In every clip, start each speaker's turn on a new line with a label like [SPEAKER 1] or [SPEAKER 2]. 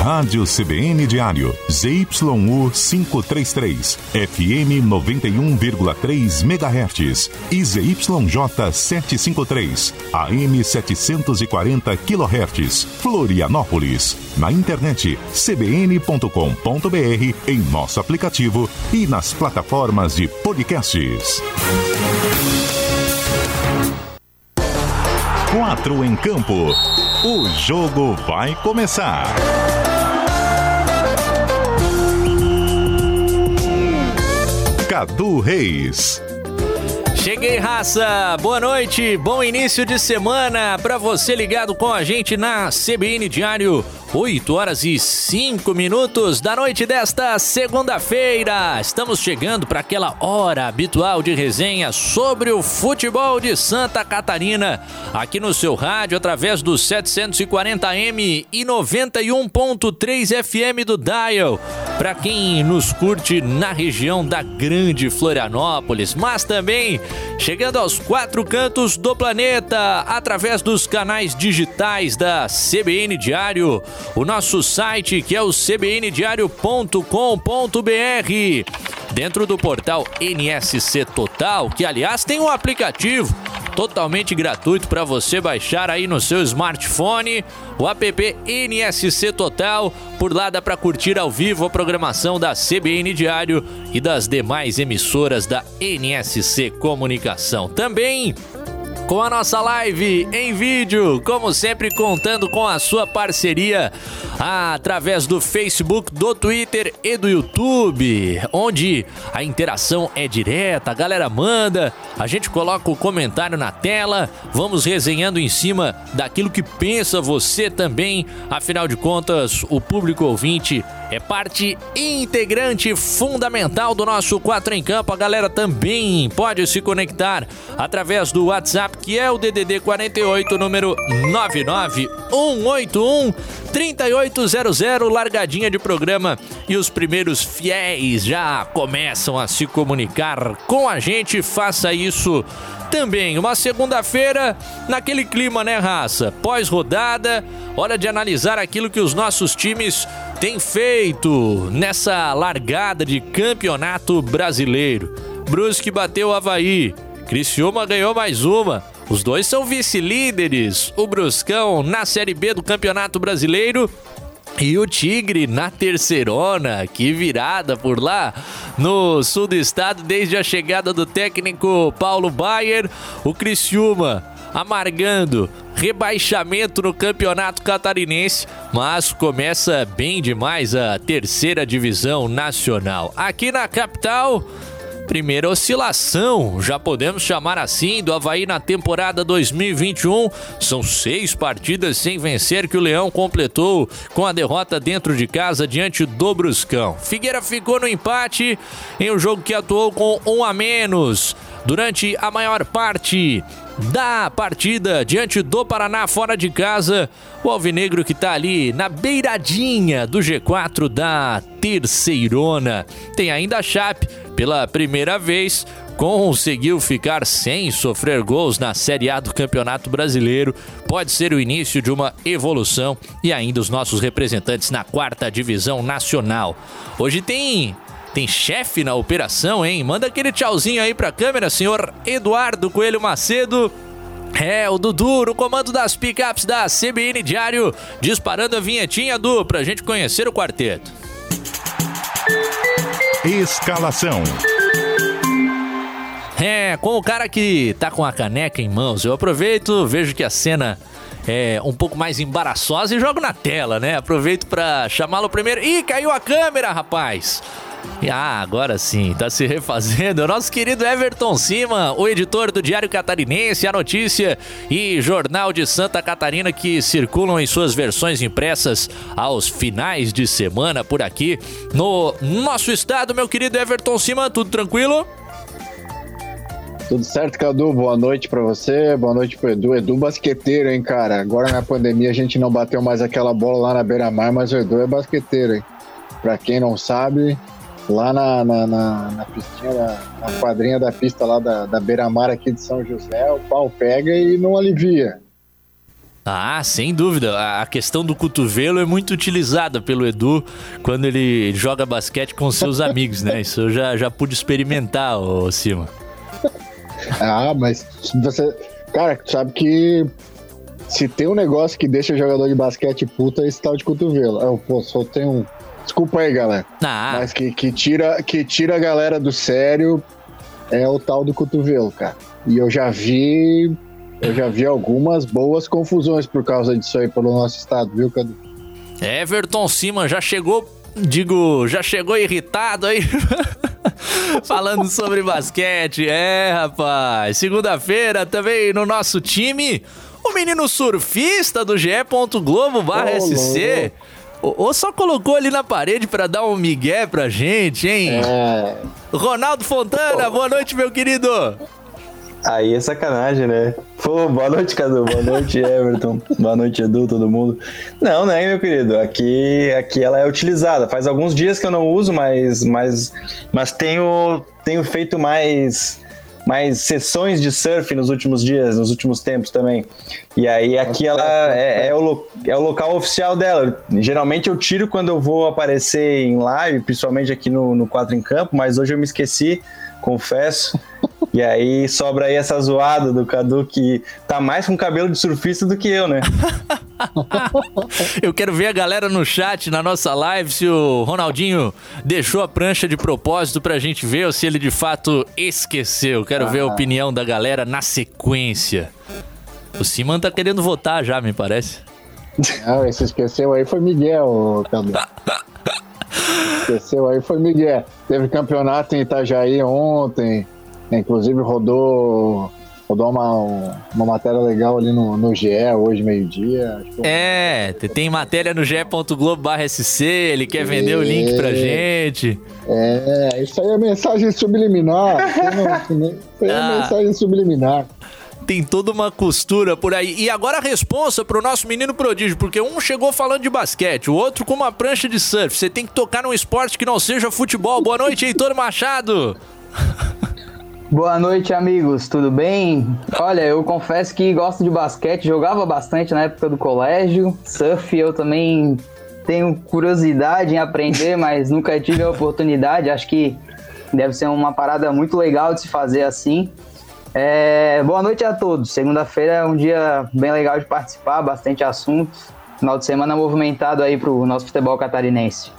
[SPEAKER 1] Rádio CBN Diário, ZYU 533, FM 91,3 MHz e ZYJ 753, AM 740 kHz, Florianópolis. Na internet cbn.com.br, em nosso aplicativo e nas plataformas de podcasts. Quatro em campo. O jogo vai começar. Cadu Reis.
[SPEAKER 2] Cheguei, raça! Boa noite, bom início de semana para você ligado com a gente na CBN Diário 8 horas e 5 minutos da noite desta segunda-feira. Estamos chegando para aquela hora habitual de resenha sobre o futebol de Santa Catarina, aqui no seu rádio através do 740M e 91.3 FM do Dial. Para quem nos curte na região da Grande Florianópolis, mas também chegando aos quatro cantos do planeta através dos canais digitais da CBN Diário o nosso site que é o cbndiario.com.br. Dentro do portal NSC Total, que aliás tem um aplicativo totalmente gratuito para você baixar aí no seu smartphone, o app NSC Total. Por lá dá para curtir ao vivo a programação da CBN Diário e das demais emissoras da NSC Comunicação. Também com a nossa live em vídeo, como sempre contando com a sua parceria através do Facebook, do Twitter e do YouTube, onde a interação é direta, a galera manda, a gente coloca o comentário na tela, vamos resenhando em cima daquilo que pensa você também, afinal de contas, o público ouvinte é parte integrante fundamental do nosso 4 em Campo. A galera também pode se conectar através do WhatsApp, que é o DDD 48, número 99181 3800, largadinha de programa. E os primeiros fiéis já começam a se comunicar com a gente. Faça isso também. Uma segunda-feira, naquele clima, né, raça? Pós-rodada, hora de analisar aquilo que os nossos times têm feito nessa largada de campeonato brasileiro. Brusque bateu o Havaí, Criciúma ganhou mais uma. Os dois são vice-líderes. O Bruscão na Série B do Campeonato Brasileiro e o Tigre na terceirona, que virada por lá no sul do estado desde a chegada do técnico Paulo Baier. O Criciúma amargando rebaixamento no campeonato catarinense, mas começa bem demais a terceira divisão nacional. Aqui na capital, primeira oscilação, já podemos chamar assim, do Havaí na temporada 2021. São seis partidas sem vencer que o Leão completou com a derrota dentro de casa diante do Bruscão. Figueira ficou no empate em um jogo que atuou com um a menos durante a maior parte da partida diante do Paraná fora de casa. O Alvinegro que está ali na beiradinha do G4 da Terceirona. Tem ainda a Chape pela primeira vez, conseguiu ficar sem sofrer gols na Série A do Campeonato Brasileiro. Pode ser o início de uma evolução e ainda os nossos representantes na quarta divisão nacional. Hoje tem tem chefe na operação, hein? Manda aquele tchauzinho aí pra câmera, senhor Eduardo Coelho Macedo. É, o Dudu, no comando das pickups da CBN Diário, disparando a vinhetinha do pra gente conhecer o quarteto.
[SPEAKER 1] Escalação.
[SPEAKER 2] É, com o cara que tá com a caneca em mãos, eu aproveito, vejo que a cena é um pouco mais embaraçosa e jogo na tela, né? Aproveito para chamá-lo primeiro. Ih, caiu a câmera, rapaz! Ah, agora sim, tá se refazendo. O nosso querido Everton Cima, o editor do Diário Catarinense, a notícia e Jornal de Santa Catarina que circulam em suas versões impressas aos finais de semana por aqui no nosso estado, meu querido Everton Cima, tudo tranquilo?
[SPEAKER 3] Tudo certo, Cadu? Boa noite para você, boa noite pro Edu. Edu basqueteiro, hein, cara? Agora na pandemia a gente não bateu mais aquela bola lá na beira-mar, mas o Edu é basqueteiro, hein? Pra quem não sabe, lá na, na, na, na pistinha, na, na, quadrinha da pista lá da, da beira-mar aqui de São José, o pau pega e não alivia.
[SPEAKER 2] Ah, sem dúvida. A questão do cotovelo é muito utilizada pelo Edu quando ele joga basquete com seus amigos, né? Isso eu já, já pude experimentar, ô Cima.
[SPEAKER 3] Ah, mas você. Cara, sabe que se tem um negócio que deixa jogador de basquete puta, é esse tal de cotovelo. Eu, pô, só tem um. Desculpa aí, galera.
[SPEAKER 2] Ah.
[SPEAKER 3] Mas que, que, tira, que tira a galera do sério é o tal do cotovelo, cara. E eu já vi. Eu já vi algumas boas confusões por causa disso aí pelo nosso estado, viu, Cadu?
[SPEAKER 2] Everton Siman já chegou, digo, já chegou irritado aí. Falando sobre basquete, é, rapaz. Segunda-feira também no nosso time, o menino surfista do GE. Globo barra SC. Ou só colocou ali na parede para dar um migué pra gente, hein? É. Ronaldo Fontana, boa noite, meu querido.
[SPEAKER 4] Aí é sacanagem, né? Pô, boa noite, Cadu. Boa noite, Everton. boa noite, Edu, todo mundo. Não, né, meu querido? Aqui, aqui ela é utilizada. Faz alguns dias que eu não uso, mas, mas, mas tenho, tenho feito mais mais sessões de surf nos últimos dias, nos últimos tempos também. E aí aqui ela é, é, o, é o local oficial dela. Geralmente eu tiro quando eu vou aparecer em live, principalmente aqui no, no 4 em Campo, mas hoje eu me esqueci, confesso. E aí sobra aí essa zoada do Cadu que tá mais com cabelo de surfista do que eu, né?
[SPEAKER 2] eu quero ver a galera no chat, na nossa live, se o Ronaldinho deixou a prancha de propósito pra gente ver ou se ele de fato esqueceu. Quero ah. ver a ah. opinião da galera na sequência. O Siman tá querendo votar já, me parece.
[SPEAKER 3] Não, esse esqueceu aí foi Miguel, Cadu. esqueceu aí foi Miguel. Teve campeonato em Itajaí ontem. Inclusive rodou rodou uma, uma matéria legal ali no, no GE hoje, meio-dia.
[SPEAKER 2] É, tem matéria no ge.globo.sc, ele quer vender é, o link pra gente.
[SPEAKER 3] É, isso aí é mensagem subliminar. isso aí é ah. mensagem subliminar
[SPEAKER 2] tem toda uma costura por aí. E agora a responsa pro nosso menino prodígio, porque um chegou falando de basquete, o outro com uma prancha de surf. Você tem que tocar num esporte que não seja futebol. Boa noite, Heitor Machado.
[SPEAKER 5] Boa noite, amigos, tudo bem? Olha, eu confesso que gosto de basquete, jogava bastante na época do colégio. Surf eu também tenho curiosidade em aprender, mas nunca tive a oportunidade. Acho que deve ser uma parada muito legal de se fazer assim. É, boa noite a todos. Segunda-feira é um dia bem legal de participar, bastante assuntos. Final de semana movimentado aí pro nosso futebol catarinense.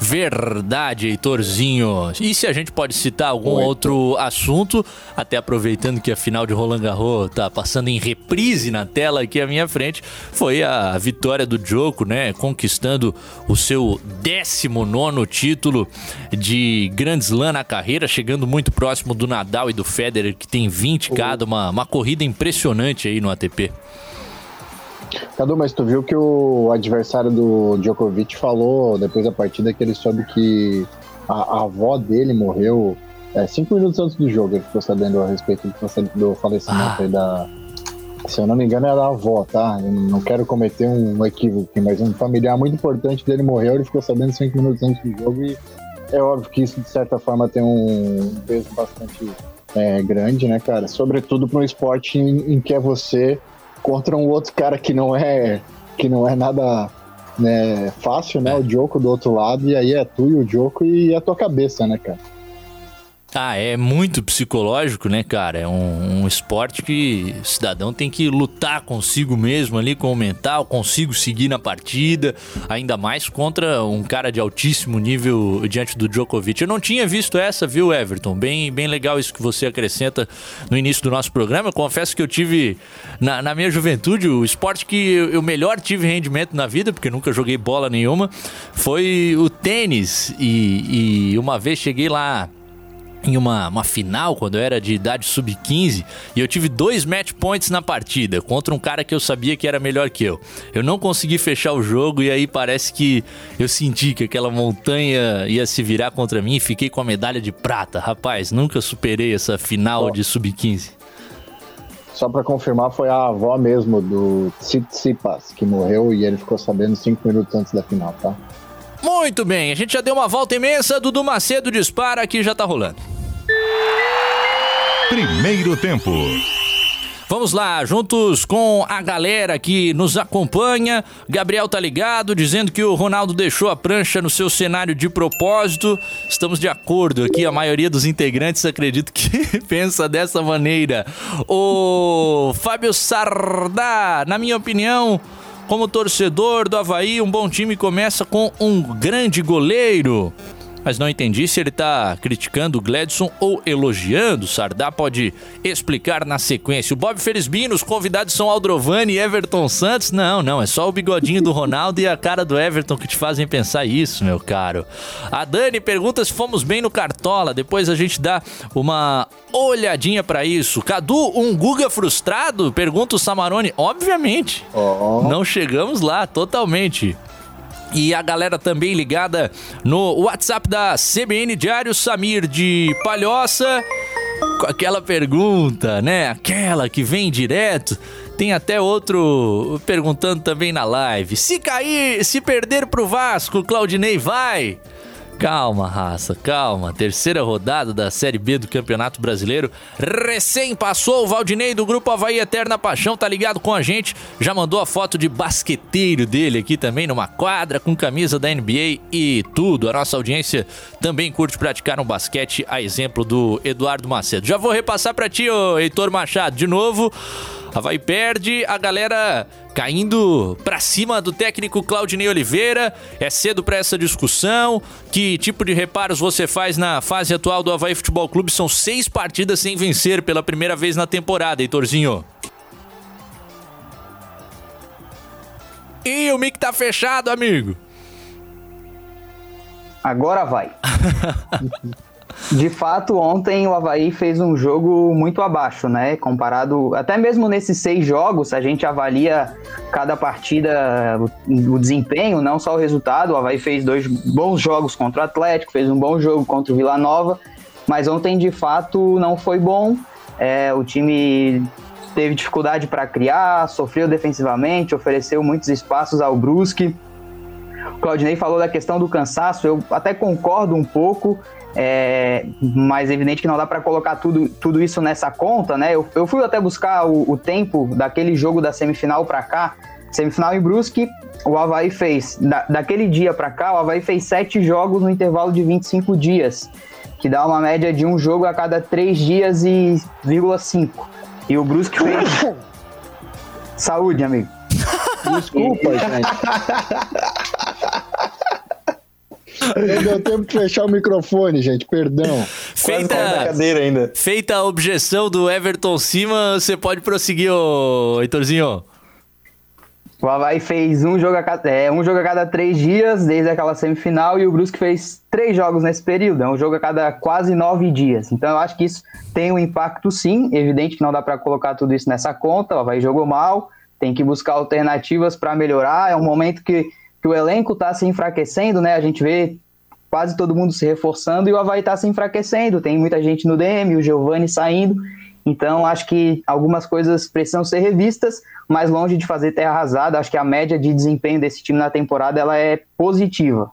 [SPEAKER 2] Verdade, Heitorzinho. E se a gente pode citar algum outro assunto, até aproveitando que a final de Roland Garros tá passando em reprise na tela aqui à minha frente, foi a vitória do Djoko, né, conquistando o seu 19 título de Grand Slam na carreira, chegando muito próximo do Nadal e do Federer, que tem 20 cada, uma, uma corrida impressionante aí no ATP.
[SPEAKER 3] Cadu, mas tu viu que o adversário do Djokovic falou depois da partida que ele soube que a, a avó dele morreu é, cinco minutos antes do jogo. Ele ficou sabendo a respeito do falecimento ah. da. Se eu não me engano, era a avó, tá? Eu não quero cometer um equívoco, mas um familiar muito importante dele morreu. Ele ficou sabendo cinco minutos antes do jogo e é óbvio que isso, de certa forma, tem um peso bastante é, grande, né, cara? Sobretudo para um esporte em, em que é você contra um outro cara que não é que não é nada né, fácil, né? O Joko do outro lado, e aí é tu e o Joko e a tua cabeça, né, cara?
[SPEAKER 2] Ah, é muito psicológico, né, cara? É um, um, esporte que o cidadão tem que lutar consigo mesmo ali com o mental, consigo seguir na partida, ainda mais contra um cara de altíssimo nível diante do Djokovic. Eu não tinha visto essa, viu, Everton? Bem, bem legal isso que você acrescenta no início do nosso programa. Eu confesso que eu tive, na, na minha juventude, o esporte que eu melhor tive rendimento na vida, porque nunca joguei bola nenhuma, foi o tênis. E, e uma vez cheguei lá em uma, uma final, quando eu era de idade sub-15, e eu tive dois match points na partida contra um cara que eu sabia que era melhor que eu. Eu não consegui fechar o jogo e aí parece que eu senti que aquela montanha ia se virar contra mim e fiquei com a medalha de prata. Rapaz, nunca superei essa final Bom, de sub-15.
[SPEAKER 3] Só para confirmar, foi a avó mesmo do Tsitsipas que morreu e ele ficou sabendo cinco minutos antes da final, tá?
[SPEAKER 2] Muito bem, a gente já deu uma volta imensa. Dudu Macedo dispara aqui já tá rolando.
[SPEAKER 1] Primeiro tempo.
[SPEAKER 2] Vamos lá, juntos com a galera que nos acompanha. Gabriel tá ligado, dizendo que o Ronaldo deixou a prancha no seu cenário de propósito. Estamos de acordo aqui, a maioria dos integrantes acredito que pensa dessa maneira. O Fábio Sardá, na minha opinião, como torcedor do Havaí, um bom time começa com um grande goleiro mas não entendi se ele está criticando o Gladson ou elogiando. Sardá pode explicar na sequência. O Bob Felisbino, os convidados são Aldrovani e Everton Santos. Não, não, é só o bigodinho do Ronaldo e a cara do Everton que te fazem pensar isso, meu caro. A Dani pergunta se fomos bem no Cartola. Depois a gente dá uma olhadinha para isso. Cadu, um Guga frustrado? Pergunta o Samarone. Obviamente. Oh. Não chegamos lá totalmente. E a galera também ligada no WhatsApp da CBN Diário Samir de Palhoça com aquela pergunta, né? Aquela que vem direto. Tem até outro perguntando também na live. Se cair, se perder pro Vasco, Claudinei vai? Calma, raça, calma. Terceira rodada da Série B do Campeonato Brasileiro. Recém passou o Valdinei do Grupo Havaí Eterna Paixão, tá ligado com a gente. Já mandou a foto de basqueteiro dele aqui também, numa quadra, com camisa da NBA e tudo. A nossa audiência também curte praticar um basquete, a exemplo do Eduardo Macedo. Já vou repassar para ti, ô Heitor Machado, de novo. Havaí perde, a galera caindo para cima do técnico Claudinei Oliveira. É cedo para essa discussão. Que tipo de reparos você faz na fase atual do Havaí Futebol Clube? São seis partidas sem vencer pela primeira vez na temporada, Heitorzinho. Ih, o mic tá fechado, amigo.
[SPEAKER 5] Agora vai. De fato, ontem o Havaí fez um jogo muito abaixo, né? Comparado. Até mesmo nesses seis jogos, a gente avalia cada partida, o, desempenho, não só o resultado. O Havaí fez dois bons jogos contra o Atlético, fez um bom jogo contra o Vila Nova, mas ontem de fato não foi bom. É, o time teve dificuldade para criar, sofreu defensivamente, ofereceu muitos espaços ao Brusque. O Claudinei falou da questão do cansaço, eu até concordo um pouco. É, mas é evidente que não dá para colocar tudo, tudo isso nessa conta, né? Eu, eu fui até buscar o, o tempo daquele jogo da semifinal para cá. Semifinal em Brusque, o Havaí fez, da, daquele dia para cá, o Havaí fez sete jogos no intervalo de 25 dias, que dá uma média de um jogo a cada três dias e vírgula cinco. E o Brusque fez. Saúde, amigo.
[SPEAKER 3] Desculpa, gente. Não deu tempo de fechar o microfone, gente, perdão.
[SPEAKER 2] Feita, cadeira ainda. feita a objeção do Everton Cima, você pode prosseguir, ô Heitorzinho.
[SPEAKER 5] O Havaí fez um jogo, a cada, é, um jogo a cada três dias, desde aquela semifinal, e o Brusque fez três jogos nesse período. É um jogo a cada quase nove dias. Então eu acho que isso tem um impacto sim. Evidente que não dá para colocar tudo isso nessa conta. O Havaí jogou mal, tem que buscar alternativas para melhorar. É um momento que que o elenco está se enfraquecendo, né? A gente vê quase todo mundo se reforçando e o Havaí está se enfraquecendo. Tem muita gente no DM, o Giovani saindo. Então, acho que algumas coisas precisam ser revistas, mas longe de fazer terra arrasada, acho que a média de desempenho desse time na temporada ela é positiva.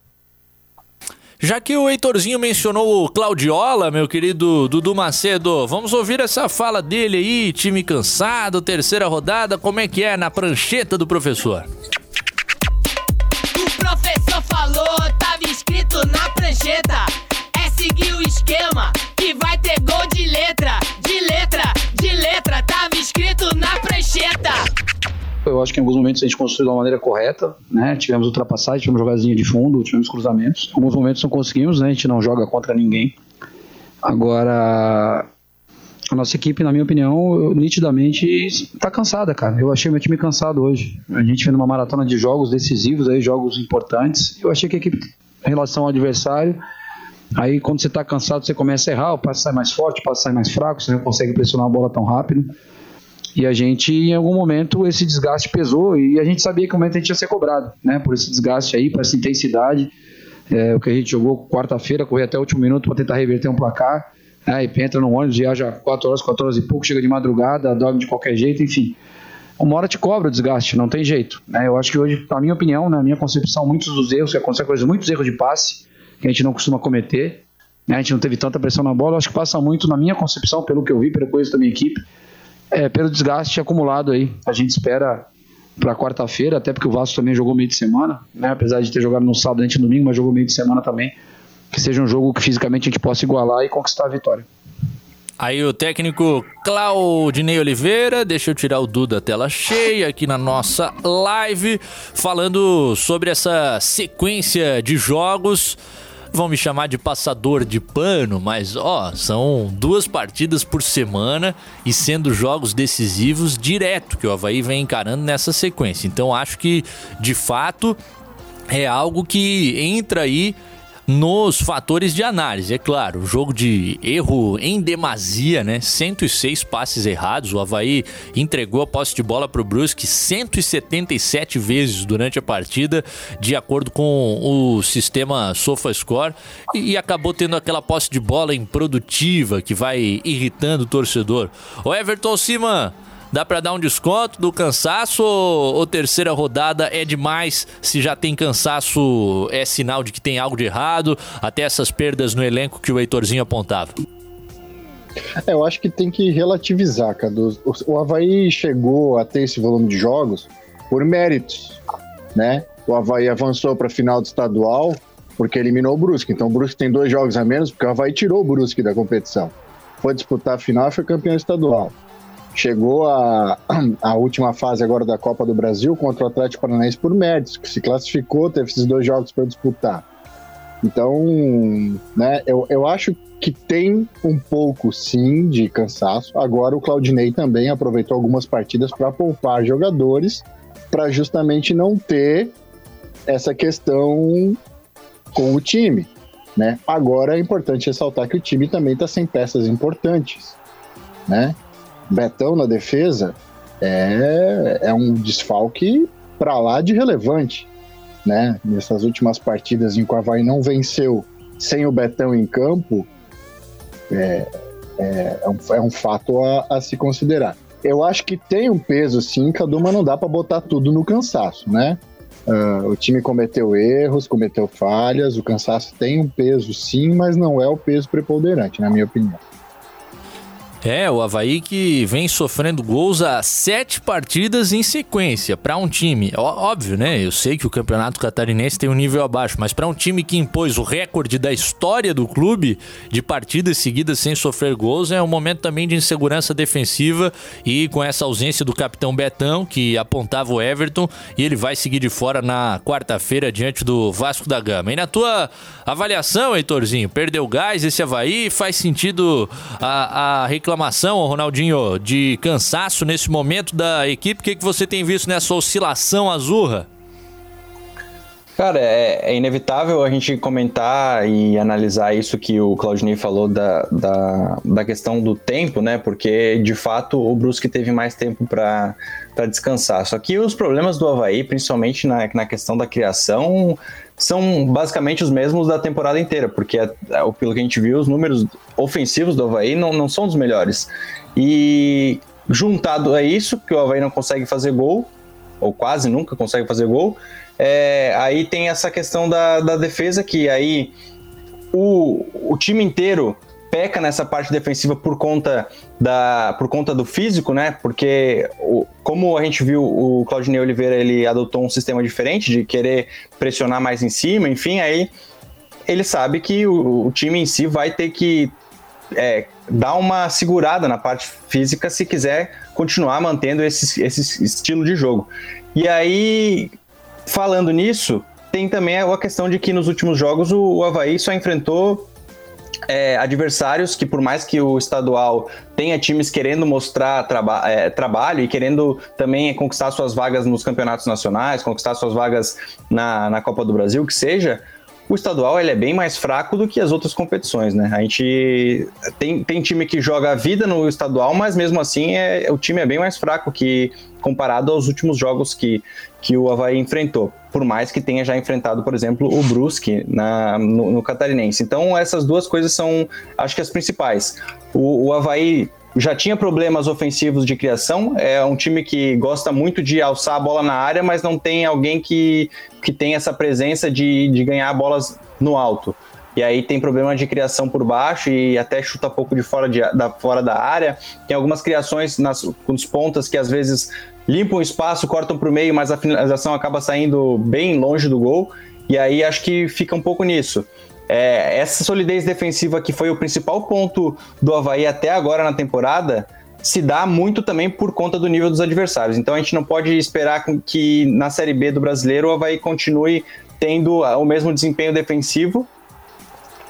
[SPEAKER 2] Já que o Heitorzinho mencionou o Claudiola, meu querido Dudu Macedo, vamos ouvir essa fala dele aí, time cansado, terceira rodada, como é que é na prancheta do professor?
[SPEAKER 6] Prancheta. É seguir o esquema que vai ter gol de letra, de letra, de letra. Tava escrito na prancheta.
[SPEAKER 7] Eu acho que em alguns momentos a gente construiu de uma maneira correta, né? Tivemos ultrapassagem, tivemos jogadinha de fundo, tivemos cruzamentos. Em alguns momentos não conseguimos, né? A gente não joga contra ninguém. Agora, a nossa equipe, na minha opinião, nitidamente está cansada, cara. Eu achei meu time cansado hoje. A gente fez uma maratona de jogos decisivos, aí, jogos importantes. Eu achei que a equipe, em relação ao adversário, aí quando você está cansado, você começa a errar, o passe sai mais forte, o passe sai mais fraco, você não consegue pressionar a bola tão rápido. E a gente, em algum momento, esse desgaste pesou e a gente sabia que o momento a gente ia ser cobrado, né? Por esse desgaste aí, por essa intensidade. É, o que a gente jogou quarta-feira, correr até o último minuto para tentar reverter um placar. Né, entra no ônibus, viaja 4 horas, 4 horas e pouco, chega de madrugada, dorme de qualquer jeito, enfim. Uma hora te cobra o desgaste, não tem jeito. Né? Eu acho que hoje, na minha opinião, na minha concepção, muitos dos erros que acontecem coisas, muitos erros de passe que a gente não costuma cometer. Né? A gente não teve tanta pressão na bola. Eu acho que passa muito, na minha concepção, pelo que eu vi, pelo coisa da minha equipe, É, pelo desgaste acumulado aí. A gente espera para quarta-feira, até porque o Vasco também jogou meio de semana, né? Apesar de ter jogado no sábado antes no domingo, mas jogou meio de semana também. Que seja um jogo que fisicamente a gente possa igualar e conquistar a vitória.
[SPEAKER 2] Aí o técnico Claudinei Oliveira, deixa eu tirar o Duda da tela cheia aqui na nossa live, falando sobre essa sequência de jogos. Vão me chamar de passador de pano, mas ó, são duas partidas por semana e sendo jogos decisivos direto que o Havaí vem encarando nessa sequência. Então acho que de fato é algo que entra aí nos fatores de análise. É claro, jogo de erro em demasia, né? 106 passes errados. O Havaí entregou a posse de bola para o Brusque 177 vezes durante a partida, de acordo com o sistema SofaScore, e acabou tendo aquela posse de bola improdutiva que vai irritando o torcedor. O Everton Siman Dá para dar um desconto do cansaço ou, terceira rodada é demais? Se já tem cansaço, é sinal de que tem algo de errado? Até essas perdas no elenco que o Heitorzinho apontava.
[SPEAKER 3] É, eu acho que tem que relativizar, Cadu. O, o Havaí chegou a ter esse volume de jogos por méritos, né? O Havaí avançou para a final do estadual porque eliminou o Brusque. Então o Brusque tem dois jogos a menos porque o Havaí tirou o Brusque da competição. Foi disputar a final e foi campeão estadual chegou a, a última fase agora da Copa do Brasil contra o Atlético Paranaense por méritos, que se classificou, teve esses dois jogos para disputar. Então, né, eu, eu acho que tem um pouco sim de cansaço. Agora o Claudinei também aproveitou algumas partidas para poupar jogadores para justamente não ter essa questão com o time. Né? Agora é importante ressaltar que o time também está sem peças importantes. Né? Betão na defesa é, é um desfalque para lá de relevante, né? Nessas últimas partidas em que o Havaí não venceu sem o Betão em campo, é, é, é, um, é um, fato a, a, se considerar. Eu acho que tem um peso sim, Cadu, mas não dá para botar tudo no cansaço, né? Uh, o time cometeu erros, cometeu falhas, o cansaço tem um peso sim, mas não é o peso preponderante, na minha opinião.
[SPEAKER 2] É, o Havaí que vem sofrendo gols a sete partidas em sequência. Para um time, óbvio, né? Eu sei que o campeonato catarinense tem um nível abaixo, mas para um time que impôs o recorde da história do clube de partidas seguidas sem sofrer gols, é um momento também de insegurança defensiva e com essa ausência do capitão Betão, que apontava o Everton, e ele vai seguir de fora na quarta-feira diante do Vasco da Gama. E na tua avaliação, Heitorzinho, perdeu gás esse Havaí? Faz sentido a, a reclamação? Reclamação, Ronaldinho, de cansaço nesse momento da equipe. O que, que você tem visto nessa oscilação azurra?
[SPEAKER 4] Cara, é, é, inevitável a gente comentar e analisar isso que o Claudinei falou da, da, da questão do tempo, né? Porque de fato o Brusque teve mais tempo para descansar. Só que os problemas do Havaí, principalmente na, na questão da criação, são basicamente os mesmos da temporada inteira, porque é, é, pelo que a gente viu, os números ofensivos do Havaí não, não são dos melhores. E juntado a isso, que o Havaí não consegue fazer gol, ou quase nunca consegue fazer gol, é, aí tem essa questão da, da defesa, que aí o, o time inteiro peca nessa parte defensiva por conta, da, por conta do físico, né? Porque, o, como a gente viu, o Claudinei Oliveira ele adotou um sistema diferente de querer pressionar mais em cima, enfim, aí ele sabe que o, o time em si vai ter que é, dar uma segurada na parte física se quiser continuar mantendo esse, esse estilo de jogo. E aí, falando nisso, tem também a questão de que nos últimos jogos o, o Havaí só enfrentou é, adversários que, por mais que o estadual tenha times querendo mostrar traba é, trabalho e querendo também conquistar suas vagas nos campeonatos nacionais, conquistar suas vagas na, na Copa do Brasil, que seja, o estadual ele é bem mais fraco do que as outras competições, né? A gente tem, tem time que joga a vida no estadual, mas mesmo assim é, o time é bem mais fraco que comparado aos últimos jogos que, que o Havaí enfrentou, por mais que tenha já enfrentado, por exemplo, o Brusque na, no, no Catarinense. Então essas duas coisas são, acho que as principais. O, o Havaí já tinha problemas ofensivos de criação. É um time que gosta muito de alçar a bola na área, mas não tem alguém que, que tem essa presença de, de ganhar bolas no alto. e aí tem problema de criação por baixo e até chuta pouco de fora, de, da, fora da área. Tem algumas criações nas, com os pontas que às vezes limpam o espaço, cortam para o meio, mas a finalização acaba saindo bem longe do gol. E aí acho que fica um pouco nisso. É, essa solidez defensiva que foi o principal ponto do Havaí até agora na temporada se dá muito também por conta do nível dos adversários. Então a gente não pode esperar que na Série B do brasileiro o Havaí continue tendo o mesmo desempenho defensivo.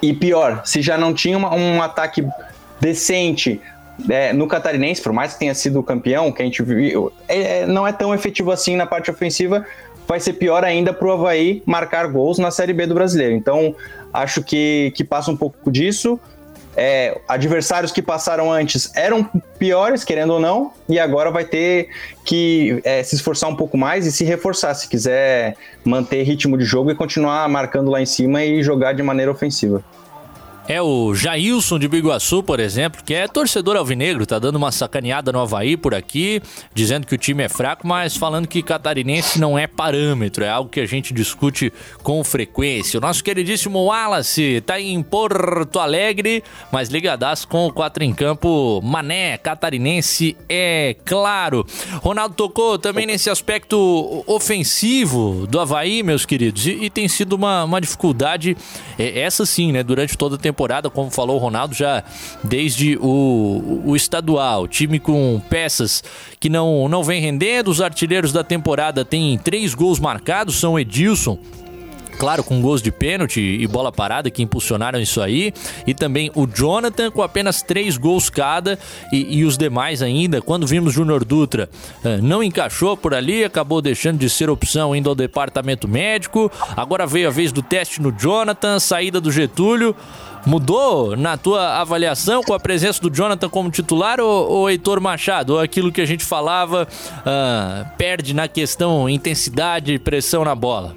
[SPEAKER 4] E pior, se já não tinha uma, um ataque decente é, no Catarinense, por mais que tenha sido campeão, que a gente viu, é, é não é tão efetivo assim na parte ofensiva, vai ser pior ainda para o Havaí marcar gols na Série B do brasileiro. Então, acho que, que passa um pouco disso é, adversários que passaram antes eram piores, querendo ou não, e agora vai ter que é, se esforçar um pouco mais e se reforçar se quiser manter ritmo de jogo e continuar marcando lá em cima e jogar de maneira ofensiva.
[SPEAKER 2] É o Jailson de Biguaçu, por exemplo, que é torcedor alvinegro, tá dando uma sacaneada no Havaí por aqui, dizendo que o time é fraco, mas falando que catarinense não é parâmetro, é algo que a gente discute com frequência. O nosso queridíssimo Wallace tá em Porto Alegre, mas ligadaço com o 4 em campo Mané, catarinense, é claro. Ronaldo tocou também nesse aspecto ofensivo do Havaí, meus queridos, e, e tem sido uma, uma dificuldade, é, essa sim, né, durante toda a temporada, como falou o Ronaldo, já desde o, o estadual. Time com peças que não, não vem rendendo. Os artilheiros da temporada têm três gols marcados, são Edilson, claro, com gols de pênalti e bola parada que impulsionaram isso aí. E também o Jonathan com apenas três gols cada e, e os demais ainda. Quando vimos Júnior Dutra, eh, não encaixou por ali, acabou deixando de ser opção indo ao departamento médico. Agora veio a vez do teste no Jonathan, saída do Getúlio. Mudou na tua avaliação com a presença do Jonathan como titular ou, ou Heitor Machado? Ou aquilo que a gente falava uh, perde na questão intensidade e pressão na bola?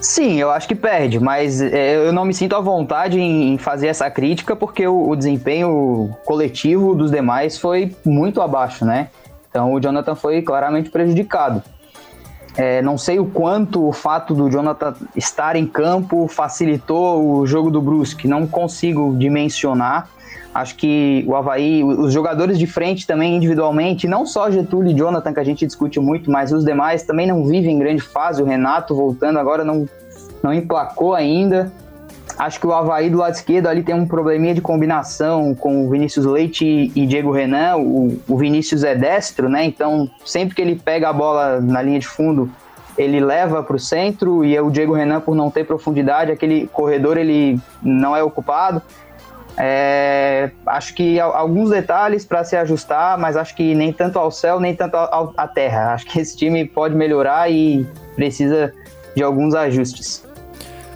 [SPEAKER 5] Sim, eu acho que perde, mas é, eu não me sinto à vontade em fazer essa crítica porque o, o desempenho coletivo dos demais foi muito abaixo, né? Então o Jonathan foi claramente prejudicado. É, não sei o quanto o fato do Jonathan estar em campo facilitou o jogo do Brusque, não consigo dimensionar. Acho que o Havaí, os jogadores de frente também individualmente, não só Getúlio e Jonathan, que a gente discute muito, mas os demais também não vivem grande fase. O Renato voltando agora não, não emplacou ainda. Acho que o Havaí do lado esquerdo ali tem um probleminha de combinação com o Vinícius Leite e Diego Renan. O, o Vinícius é destro, né? Então, sempre que ele pega a bola na linha de fundo, ele leva para o centro e o Diego Renan, por não ter profundidade, aquele corredor ele não é ocupado. É, acho que alguns detalhes para se ajustar, mas acho que nem tanto ao céu, nem tanto à terra. Acho que esse time pode melhorar e precisa de alguns ajustes.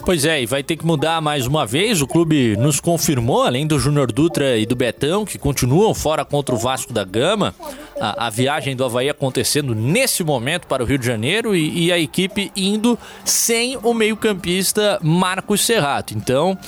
[SPEAKER 2] Pois é, e vai ter que mudar mais uma vez. O clube nos confirmou, além do Júnior Dutra e do Betão, que continuam fora contra o Vasco da Gama, a, a viagem do Havaí acontecendo nesse momento para o Rio de Janeiro e, e a equipe indo sem o meio-campista Marcos Serrato. Então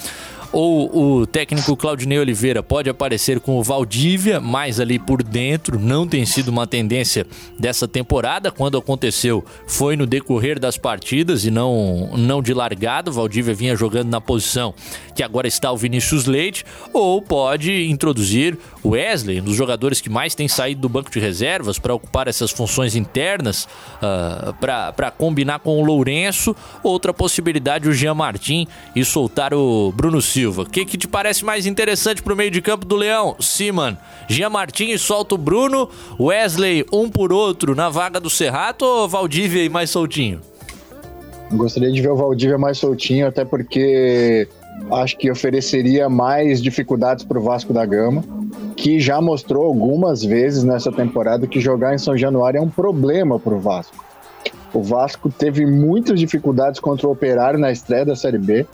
[SPEAKER 2] ou o técnico Claudinei Oliveira pode aparecer com o Valdívia mais ali por dentro, não tem sido uma tendência dessa temporada, quando aconteceu foi no decorrer das partidas e não, não de largada, o Valdívia vinha jogando na posição que agora está o Vinícius Leite, ou pode introduzir Wesley, um dos jogadores que mais tem saído do banco de reservas para ocupar essas funções internas, uh, ah, para combinar com o Lourenço, outra possibilidade o Jean Martin e soltar o Bruno Silva. O que, que te parece mais interessante pro meio de campo do Leão? Siman, Jean Martins solta o Bruno, Wesley um por outro na vaga do Serrato ou Valdívia e mais soltinho?
[SPEAKER 3] Gostaria de ver o Valdívia mais soltinho, até porque acho que ofereceria mais dificuldades para o Vasco da Gama, que já mostrou algumas vezes nessa temporada que jogar em São Januário é um problema para o Vasco. O Vasco teve muitas dificuldades contra o Operário na estreia da Série B.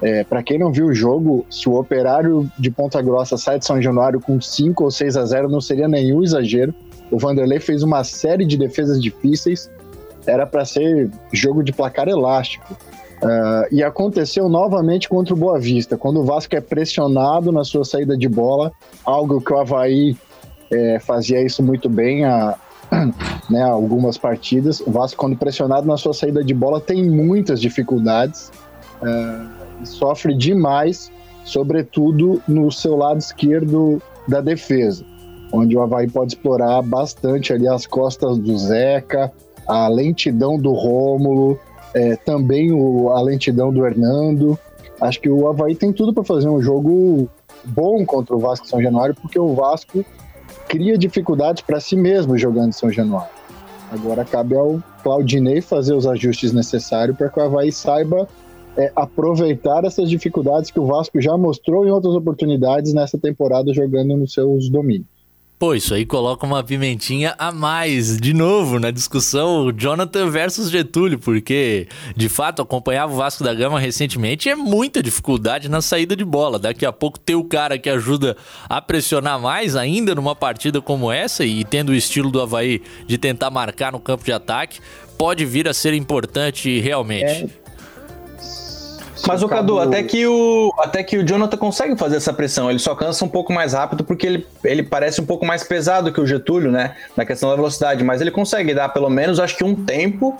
[SPEAKER 3] É, para quem não viu o jogo, se o Operário de Ponta Grossa sai de São Januário com 5 ou 6 a 0, não seria nenhum exagero. O Vanderlei fez uma série de defesas difíceis, era para ser jogo de placar elástico. Uh, e aconteceu novamente contra o Boa Vista, quando o Vasco é pressionado na sua saída de bola, algo que o Havaí é, fazia isso muito bem há né, algumas partidas. O Vasco, quando pressionado na sua saída de bola, tem muitas dificuldades. Uh, sofre demais, sobretudo no seu lado esquerdo da defesa, onde o Havaí pode explorar bastante ali as costas do Zeca, a lentidão do Rômulo, é, também o, a lentidão do Hernando. Acho que o Havaí tem tudo para fazer um jogo bom contra o Vasco São Januário, porque o Vasco cria dificuldades para si mesmo jogando em São Januário. Agora cabe ao Claudinei fazer os ajustes necessários para que o Havaí saiba é, aproveitar essas dificuldades que o Vasco já mostrou em outras oportunidades nessa temporada jogando nos seus domínios.
[SPEAKER 2] Pô, isso aí coloca uma pimentinha a mais, de novo, na discussão Jonathan versus Getúlio, porque, de fato, acompanhava o Vasco da Gama recentemente é muita dificuldade na saída de bola. Daqui a pouco ter o cara que ajuda a pressionar mais ainda numa partida como essa e tendo o estilo do Havaí de tentar marcar no campo de ataque, pode vir a ser importante realmente.
[SPEAKER 4] É. Mas o Cadu, até que o, até que o Jonathan consegue fazer essa pressão, ele só cansa um pouco mais rápido porque ele, ele parece um pouco mais pesado que o Getúlio, né? Na questão da velocidade, mas ele consegue dar pelo menos, acho que um tempo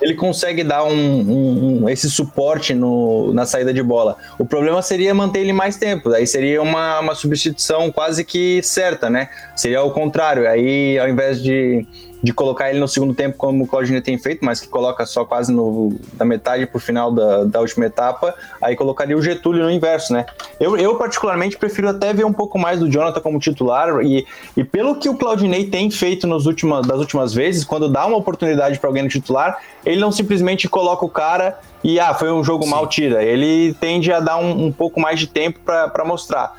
[SPEAKER 4] ele consegue dar um, um, um, esse suporte no, na saída de bola. O problema seria manter ele mais tempo, aí seria uma, uma substituição quase que certa, né? Seria o contrário, aí ao invés de de colocar ele no segundo tempo, como o Claudinei tem feito, mas que coloca só quase no, da metade para o final da, da última etapa, aí colocaria o Getúlio no inverso, né? Eu, eu, particularmente, prefiro até ver um pouco mais do Jonathan como titular, e, e pelo que o Claudinei tem feito nos últimos das últimas vezes, quando dá uma oportunidade para alguém no titular, ele não simplesmente coloca o cara e, ah, foi um jogo Sim. mal, tira. Ele tende a dar um, um pouco mais de tempo para mostrar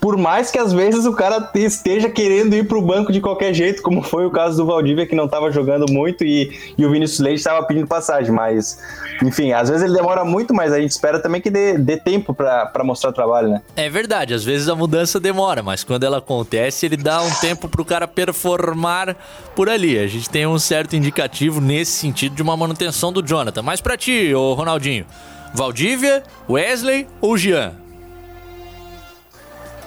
[SPEAKER 4] por mais que às vezes o cara esteja querendo ir para o banco de qualquer jeito, como foi o caso do Valdívia, que não estava jogando muito e, e o Vinícius Leite estava pedindo passagem. Mas, enfim, às vezes ele demora muito, mas a gente espera também que dê, dê tempo para mostrar trabalho, né?
[SPEAKER 2] É verdade, às vezes a mudança demora, mas quando ela acontece, ele dá um tempo para o cara performar por ali. A gente tem um certo indicativo nesse sentido de uma manutenção do Jonathan. Mas para ti, ô Ronaldinho, Valdívia, Wesley ou Jean?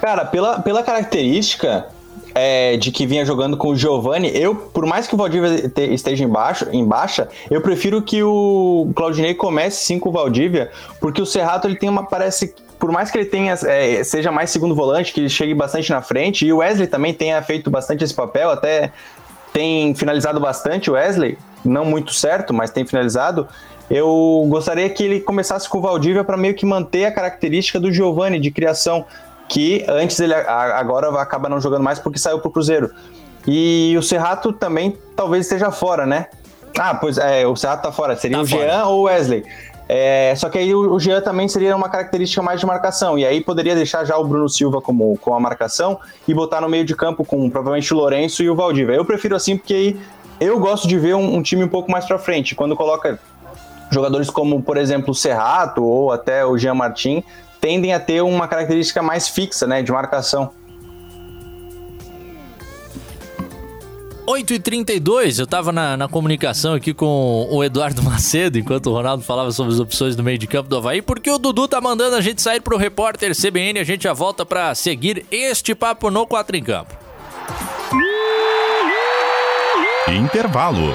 [SPEAKER 4] Cara, pela, pela característica é, de que vinha jogando com o Giovani, eu, por mais que o Valdívia esteja embaixo, em baixa, eu prefiro que o Claudinei comece sim com o Valdívia, porque o Serrato ele tem uma. Parece por mais que ele tenha é, seja mais segundo volante, que ele chegue bastante na frente, e o Wesley também tenha feito bastante esse papel, até tem finalizado bastante o Wesley, não muito certo, mas tem finalizado. Eu gostaria que ele começasse com o Valdívia para meio que manter a característica do Giovani de criação, que antes ele agora acaba não jogando mais porque saiu pro Cruzeiro. E o Serrato também talvez esteja fora, né? Ah, pois é, o Serrato tá fora. Seria tá o fora. Jean ou o Wesley. É, só que aí o, Jean também seria uma característica mais de marcação. E aí poderia deixar já o Bruno Silva como, com a marcação e botar no meio de campo com provavelmente o Lourenço e o Valdívia. Eu prefiro assim porque aí eu gosto de ver um, um time um pouco mais pra frente. Quando coloca jogadores como, por exemplo, o Serrato ou até o Jean Martin, tendem a ter uma característica mais fixa, né, de marcação.
[SPEAKER 2] 8h32, eu tava na, na, comunicação aqui com o Eduardo Macedo, enquanto o Ronaldo falava sobre as opções do meio de campo do Havaí, porque o Dudu tá mandando a gente sair pro repórter CBN, a gente já volta para seguir este papo no 4 em Campo.
[SPEAKER 1] Intervalo.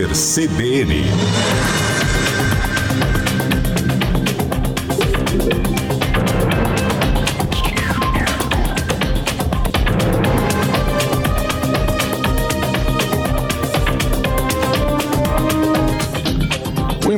[SPEAKER 1] Repórter CBN.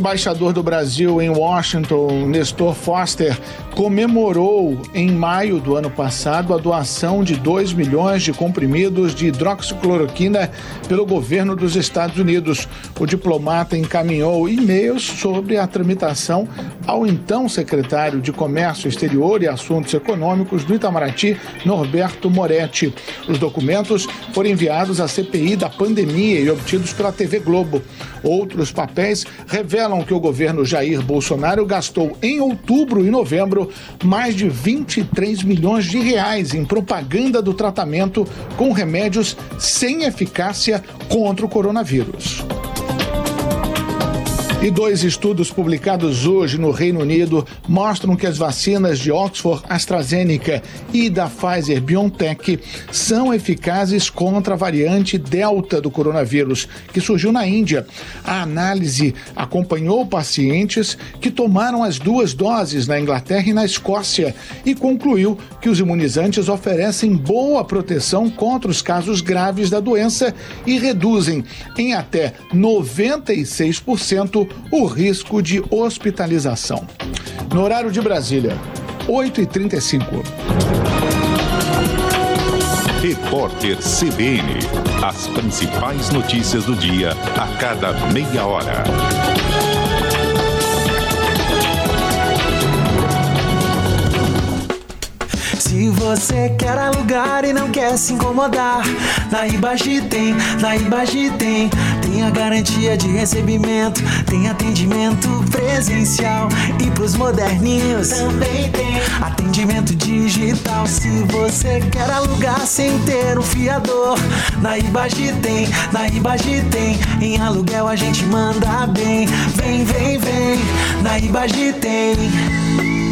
[SPEAKER 8] Embaixador do Brasil em Washington, Nestor Foster, comemorou em maio do ano passado a doação de 2 milhões de comprimidos de hidroxicloroquina pelo governo dos Estados Unidos. O diplomata encaminhou e-mails sobre a tramitação ao então secretário de Comércio Exterior e Assuntos Econômicos do Itamaraty, Norberto Moretti. Os documentos foram enviados à CPI da pandemia e obtidos pela TV Globo. Outros papéis revelam que o governo Jair Bolsonaro gastou em outubro e novembro mais de 23 milhões de reais em propaganda do tratamento com remédios sem eficácia contra o coronavírus. E dois estudos publicados hoje no Reino Unido mostram que as vacinas de Oxford AstraZeneca e da Pfizer BioNTech são eficazes contra a variante Delta do coronavírus, que surgiu na Índia. A análise acompanhou pacientes que tomaram as duas doses na Inglaterra e na Escócia e concluiu que os imunizantes oferecem boa proteção contra os casos graves da doença e reduzem em até 96% o risco de hospitalização. No horário de Brasília, 8h35.
[SPEAKER 1] Repórter CBN. As principais notícias do dia a cada meia hora.
[SPEAKER 9] Se você quer alugar e não quer se incomodar, na Ibagi tem, na Ibagi tem. Tem a garantia de recebimento, tem atendimento presencial. E pros moderninhos também tem atendimento digital. Se você quer alugar sem ter um fiador, na Ibagi tem, na Ibagi tem. Em aluguel a gente manda bem. Vem, vem, vem, na Ibagi tem.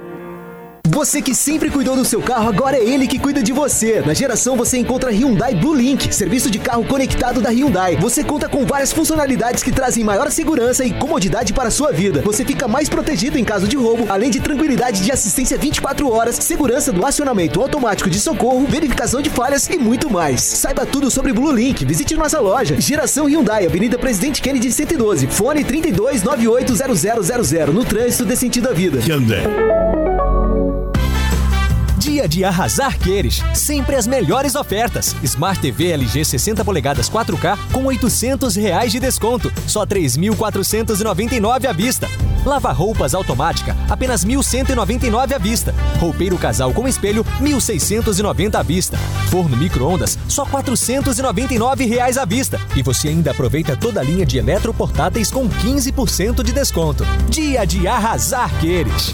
[SPEAKER 10] Você que sempre cuidou do seu carro, agora é ele que cuida de você. Na geração você encontra Hyundai Blue Link, serviço de carro conectado da Hyundai. Você conta com várias funcionalidades que trazem maior segurança e comodidade para a sua vida. Você fica mais protegido em caso de roubo, além de tranquilidade de assistência 24 horas, segurança do acionamento automático de socorro, verificação de falhas e muito mais. Saiba tudo sobre Blue Link. Visite nossa loja. Geração Hyundai, Avenida Presidente Kennedy 112, fone 32 980000 no trânsito desse sentido à vida.
[SPEAKER 11] Hyundai. Dia de arrasar queres, sempre as melhores ofertas. Smart TV LG 60 polegadas 4K com 800 reais de desconto, só 3.499 à vista. Lava roupas automática, apenas 1.199 à vista. Roupeiro casal com espelho, 1.690 à vista. Forno micro-ondas, só 499 reais à vista. E você ainda aproveita toda a linha de eletroportáteis com 15% de desconto. Dia de arrasar queres.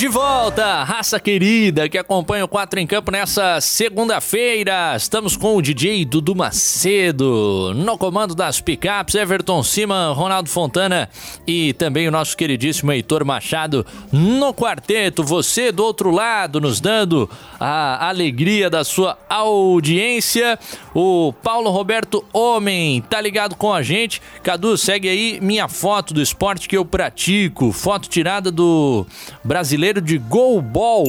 [SPEAKER 2] De volta, raça querida que acompanha o 4 em Campo nessa segunda-feira. Estamos com o DJ Dudu Macedo, no comando das picapes, Everton Cima, Ronaldo Fontana e também o nosso queridíssimo Heitor Machado no quarteto. Você do outro lado, nos dando a alegria da sua audiência. O Paulo Roberto Homem tá ligado com a gente. Cadu, segue aí minha foto do esporte que eu pratico. Foto tirada do brasileiro de Goalball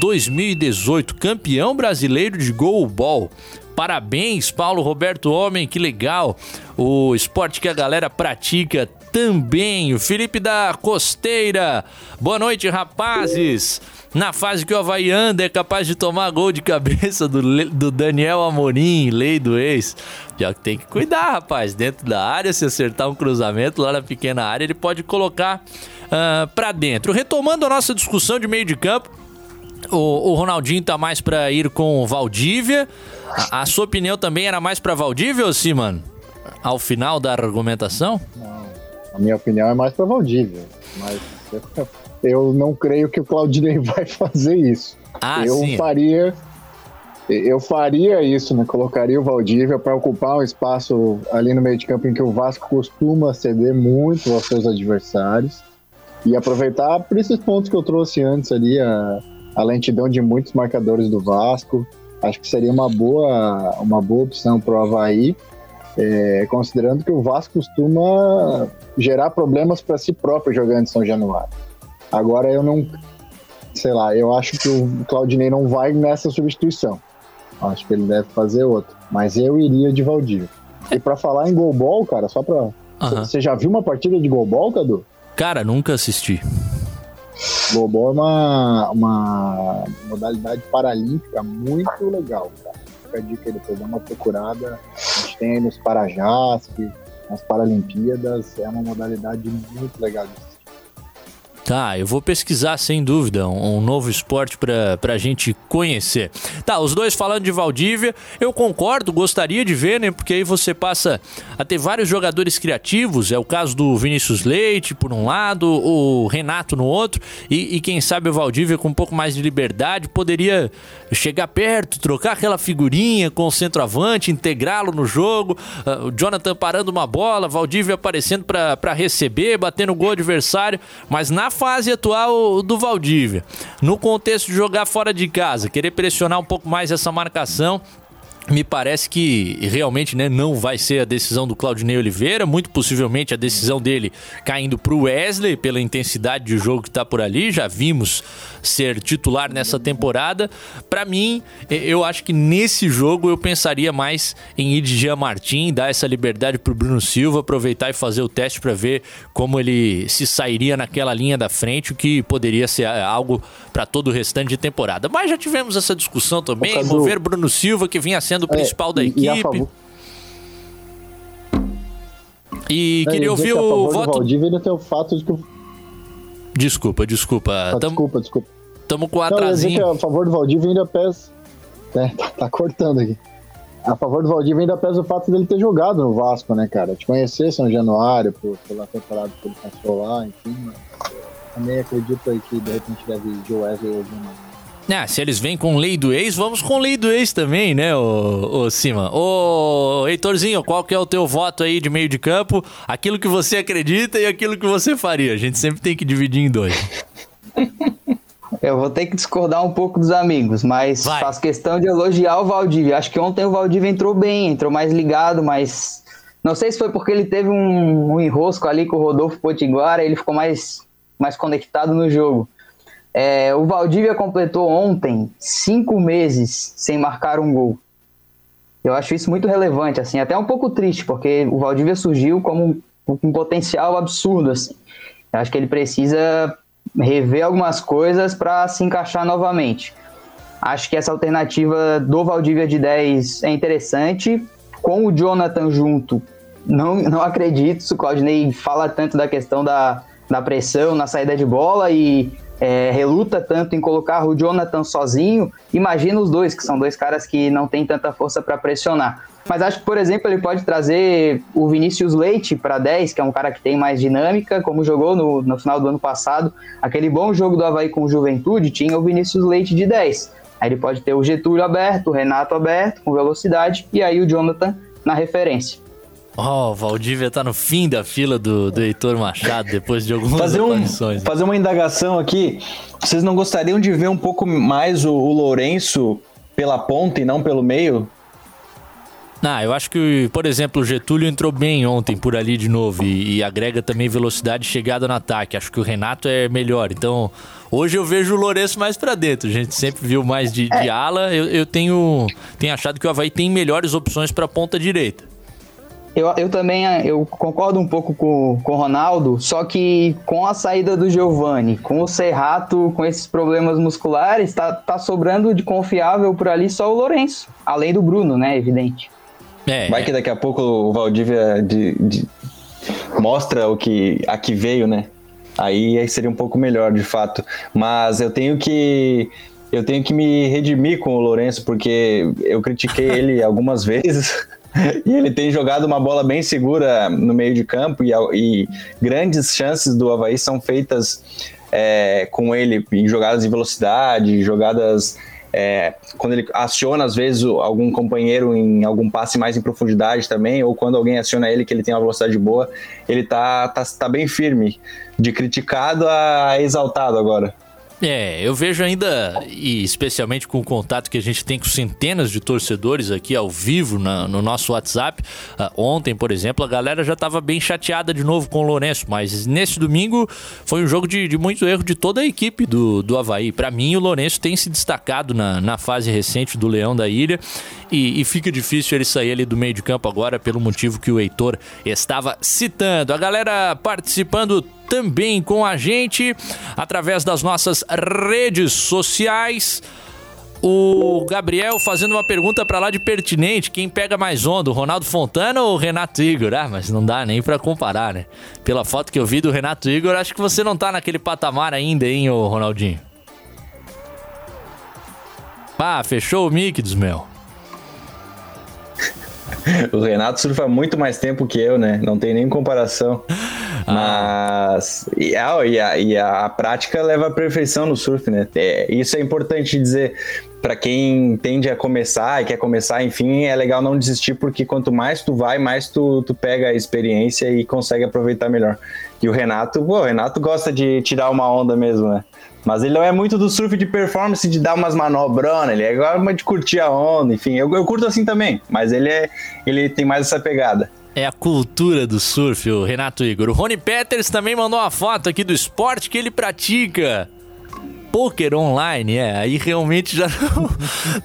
[SPEAKER 2] 2018, campeão brasileiro de Goalball. Parabéns, Paulo Roberto Homem, que legal. O esporte que a galera pratica também. O Felipe da Costeira. Boa noite, rapazes. Na fase que o Havaí anda, é capaz de tomar gol de cabeça do, do Daniel Amorim, lei do ex. Já que tem que cuidar, rapaz. Dentro da área, se acertar um cruzamento lá na pequena área, ele pode colocar uh, pra dentro. Retomando a nossa discussão de meio de campo, o, o Ronaldinho tá mais pra ir com o Valdívia. A, a, sua opinião também era mais pra Valdívia ou sim, mano? Ao final da argumentação?
[SPEAKER 3] Não. A minha opinião é mais pra Valdívia. Mas eu não creio que o Claudinei vai fazer isso.
[SPEAKER 2] Ah,
[SPEAKER 3] eu
[SPEAKER 2] sim.
[SPEAKER 3] faria. Eu faria isso, né? Colocaria o Valdívia para ocupar um espaço ali no meio de campo em que o Vasco costuma ceder muito aos seus adversários e aproveitar por esses pontos que eu trouxe antes ali, a, a lentidão de muitos marcadores do Vasco. Acho que seria uma boa, uma boa opção para o Havaí, é, considerando que o Vasco costuma gerar problemas para si próprio jogando em São Januário. Agora eu não, sei lá, eu acho que o Claudinei não vai nessa substituição. Acho que ele deve fazer outra. Mas eu iria de Valdívia. E para falar em golbol, cara, só pra.
[SPEAKER 2] Aham.
[SPEAKER 3] Você já viu uma partida de golbol, Cadu?
[SPEAKER 2] Cara, nunca assisti.
[SPEAKER 3] Golbol é uma, uma modalidade paralímpica muito legal, cara. Fica a dica aí depois, dá uma procurada. A gente tem aí nos Parajás, que nas Paralimpíadas, é uma modalidade muito legal de.
[SPEAKER 2] Tá, eu vou pesquisar sem dúvida um, um novo esporte pra, pra gente conhecer. Tá, os dois falando de Valdívia, eu concordo, gostaria de ver, né? Porque aí você passa a ter vários jogadores criativos. É o caso do Vinícius Leite, por um lado, o Renato no outro, e, e quem sabe o Valdívia com um pouco mais de liberdade poderia chegar perto, trocar aquela figurinha com o centroavante, integrá-lo no jogo. ah, o Jonathan parando uma bola, Valdívia aparecendo pra receber, batendo gol adversário, mas na fase atual do Valdívia, no contexto de jogar fora de casa, querer pressionar um pouco mais essa marcação, me parece que realmente né, não vai ser a decisão do Claudinei Oliveira, muito possivelmente a decisão dele caindo para o Wesley pela intensidade de jogo que está por ali. Já vimos ser titular nessa temporada. Para mim, eu acho que nesse jogo eu pensaria mais em ir de Jean Martin, dar essa liberdade para o Bruno Silva, aproveitar e fazer o teste para ver como ele se sairia naquela linha da frente, o que poderia ser ah, algo para todo o restante de temporada. Mas já tivemos essa discussão também, envolver Bruno Silva, que vinha sendo o
[SPEAKER 3] É,
[SPEAKER 2] principal da
[SPEAKER 3] e- e a
[SPEAKER 2] equipe. E
[SPEAKER 3] É,
[SPEAKER 2] queria
[SPEAKER 3] ia
[SPEAKER 2] ouvir
[SPEAKER 3] que
[SPEAKER 2] o voto.
[SPEAKER 3] Valdívia tem o fato de que.
[SPEAKER 2] Desculpa, desculpa.
[SPEAKER 3] Ah,
[SPEAKER 2] Tamo,
[SPEAKER 3] Desculpa, desculpa.
[SPEAKER 2] tamo com um
[SPEAKER 3] Não,
[SPEAKER 2] atrasinho.
[SPEAKER 3] a favor do Valdívia ainda pesa. É, tá, tá cortando aqui. A favor do Valdívia ainda pesa o fato dele ter jogado no Vasco, né, cara? De conhecer São Januário por, pela temporada que ele passou lá, enfim. mas também acredito aí que de repente deve de Wesley ouvindo.
[SPEAKER 2] Ah, se eles vêm com lei do ex, vamos com lei do ex também, né, ô, ô Cima? Ô, Heitorzinho, qual que é o teu voto aí de meio de campo? Aquilo que você acredita e aquilo que você faria. A gente sempre tem que dividir em dois.
[SPEAKER 5] Eu vou ter que discordar um pouco dos amigos, mas
[SPEAKER 2] Vai.
[SPEAKER 5] faço questão de elogiar o Valdívia. Acho que ontem o Valdívia entrou bem, entrou mais ligado, mas não sei se foi porque ele teve um, um enrosco ali com o Rodolfo Potiguara, ele ficou mais, mais conectado no jogo. É, o Valdívia completou ontem cinco meses sem marcar um gol. Eu acho isso muito relevante, assim, até um pouco triste, porque o Valdívia surgiu como um, um potencial absurdo, assim. Eu acho que ele precisa rever algumas coisas para se encaixar novamente. Acho que essa alternativa do Valdívia de 10 é interessante. Com o Jonathan junto, não, não acredito. Se o Claudinei fala tanto da questão da, da pressão na saída de bola e é, reluta tanto em colocar o Jonathan sozinho. Imagina os dois, que são dois caras que não têm tanta força para pressionar. Mas acho que, por exemplo, ele pode trazer o Vinícius Leite para 10, que é um cara que tem mais dinâmica, como jogou no, no final do ano passado. Aquele bom jogo do Havaí com o Juventude tinha o Vinícius Leite de 10. Aí ele pode ter o Getúlio aberto, o Renato aberto, com velocidade, e aí o Jonathan na referência.
[SPEAKER 2] Ó, o Valdívia tá no fim da fila do, do Heitor Machado, depois de algumas
[SPEAKER 4] Fazer, um,
[SPEAKER 2] né?
[SPEAKER 4] fazer uma indagação aqui. Vocês não gostariam de ver um pouco mais o, o Lourenço pela ponta e não pelo meio?
[SPEAKER 2] Ah, eu acho que, por exemplo, o Getúlio entrou bem ontem por ali de novo e, e agrega também velocidade e chegada no ataque. Acho que o Renato é melhor. Então, hoje eu vejo o Lourenço mais pra dentro. A gente sempre viu mais de, de ala. Eu, eu tenho, tenho achado que o Havaí tem melhores opções pra ponta direita.
[SPEAKER 5] Eu, eu também eu concordo um pouco com, com o Ronaldo, só que com a saída do Giovani, com o Serrato, com esses problemas musculares, tá, tá sobrando de confiável por ali só o Lourenço. Além do Bruno, né? Evidente.
[SPEAKER 2] É,
[SPEAKER 4] Vai que daqui a pouco o Valdívia de- de- mostra o que aqui veio, né? Aí aí seria um pouco melhor, de fato. Mas eu tenho que eu tenho que me redimir com o Lourenço porque eu critiquei ele algumas vezes. E ele tem jogado uma bola bem segura no meio de campo e, e grandes chances do Havaí são feitas é, com ele em jogadas de velocidade, jogadas é, quando ele aciona, às vezes, algum companheiro em algum passe mais em profundidade também, ou quando alguém aciona ele que ele tem uma velocidade boa, ele tá, tá, tá bem firme, de criticado a exaltado agora.
[SPEAKER 2] É, eu vejo ainda, e especialmente com o contato que a gente tem com centenas de torcedores aqui ao vivo na, no nosso WhatsApp. Uh, ontem, por exemplo, a galera já estava bem chateada de novo com o Lourenço, mas nesse domingo foi um jogo de, de muito erro de toda a equipe do, do Havaí. Para mim, o Lourenço tem se destacado na, na fase recente do Leão da Ilha e, e, fica difícil ele sair ali do meio de campo agora pelo motivo que o Heitor estava citando. A galera participando também com a gente através das nossas redes sociais. O Gabriel fazendo uma pergunta para lá de pertinente: quem pega mais onda, o Ronaldo Fontana ou o Renato Igor? Ah, mas não dá nem para comparar, né? Pela foto que eu vi do Renato Igor, acho que você não tá naquele patamar ainda, hein, ô Ronaldinho? Ah, fechou o mic dos mel.
[SPEAKER 4] o Renato surfa muito mais tempo que eu, né? Não tem nem comparação. Ah. Mas. E a, e, a, e a prática leva à perfeição no surf, né? É, isso é importante dizer. Para quem tende a começar e quer começar, enfim, é legal não desistir, porque quanto mais tu vai, mais tu, tu pega a experiência e consegue aproveitar melhor. E o Renato, pô, o Renato gosta de tirar uma onda mesmo, né? Mas ele não é muito do surf de performance, de dar umas manobronas, ele é agora de curtir a onda, enfim. Eu, eu curto assim também, mas ele, é, ele tem mais essa pegada.
[SPEAKER 2] É a cultura do surf, o Renato Igor. O Rony Peters também mandou uma foto aqui do esporte que ele pratica. Poker online, é, aí realmente já não,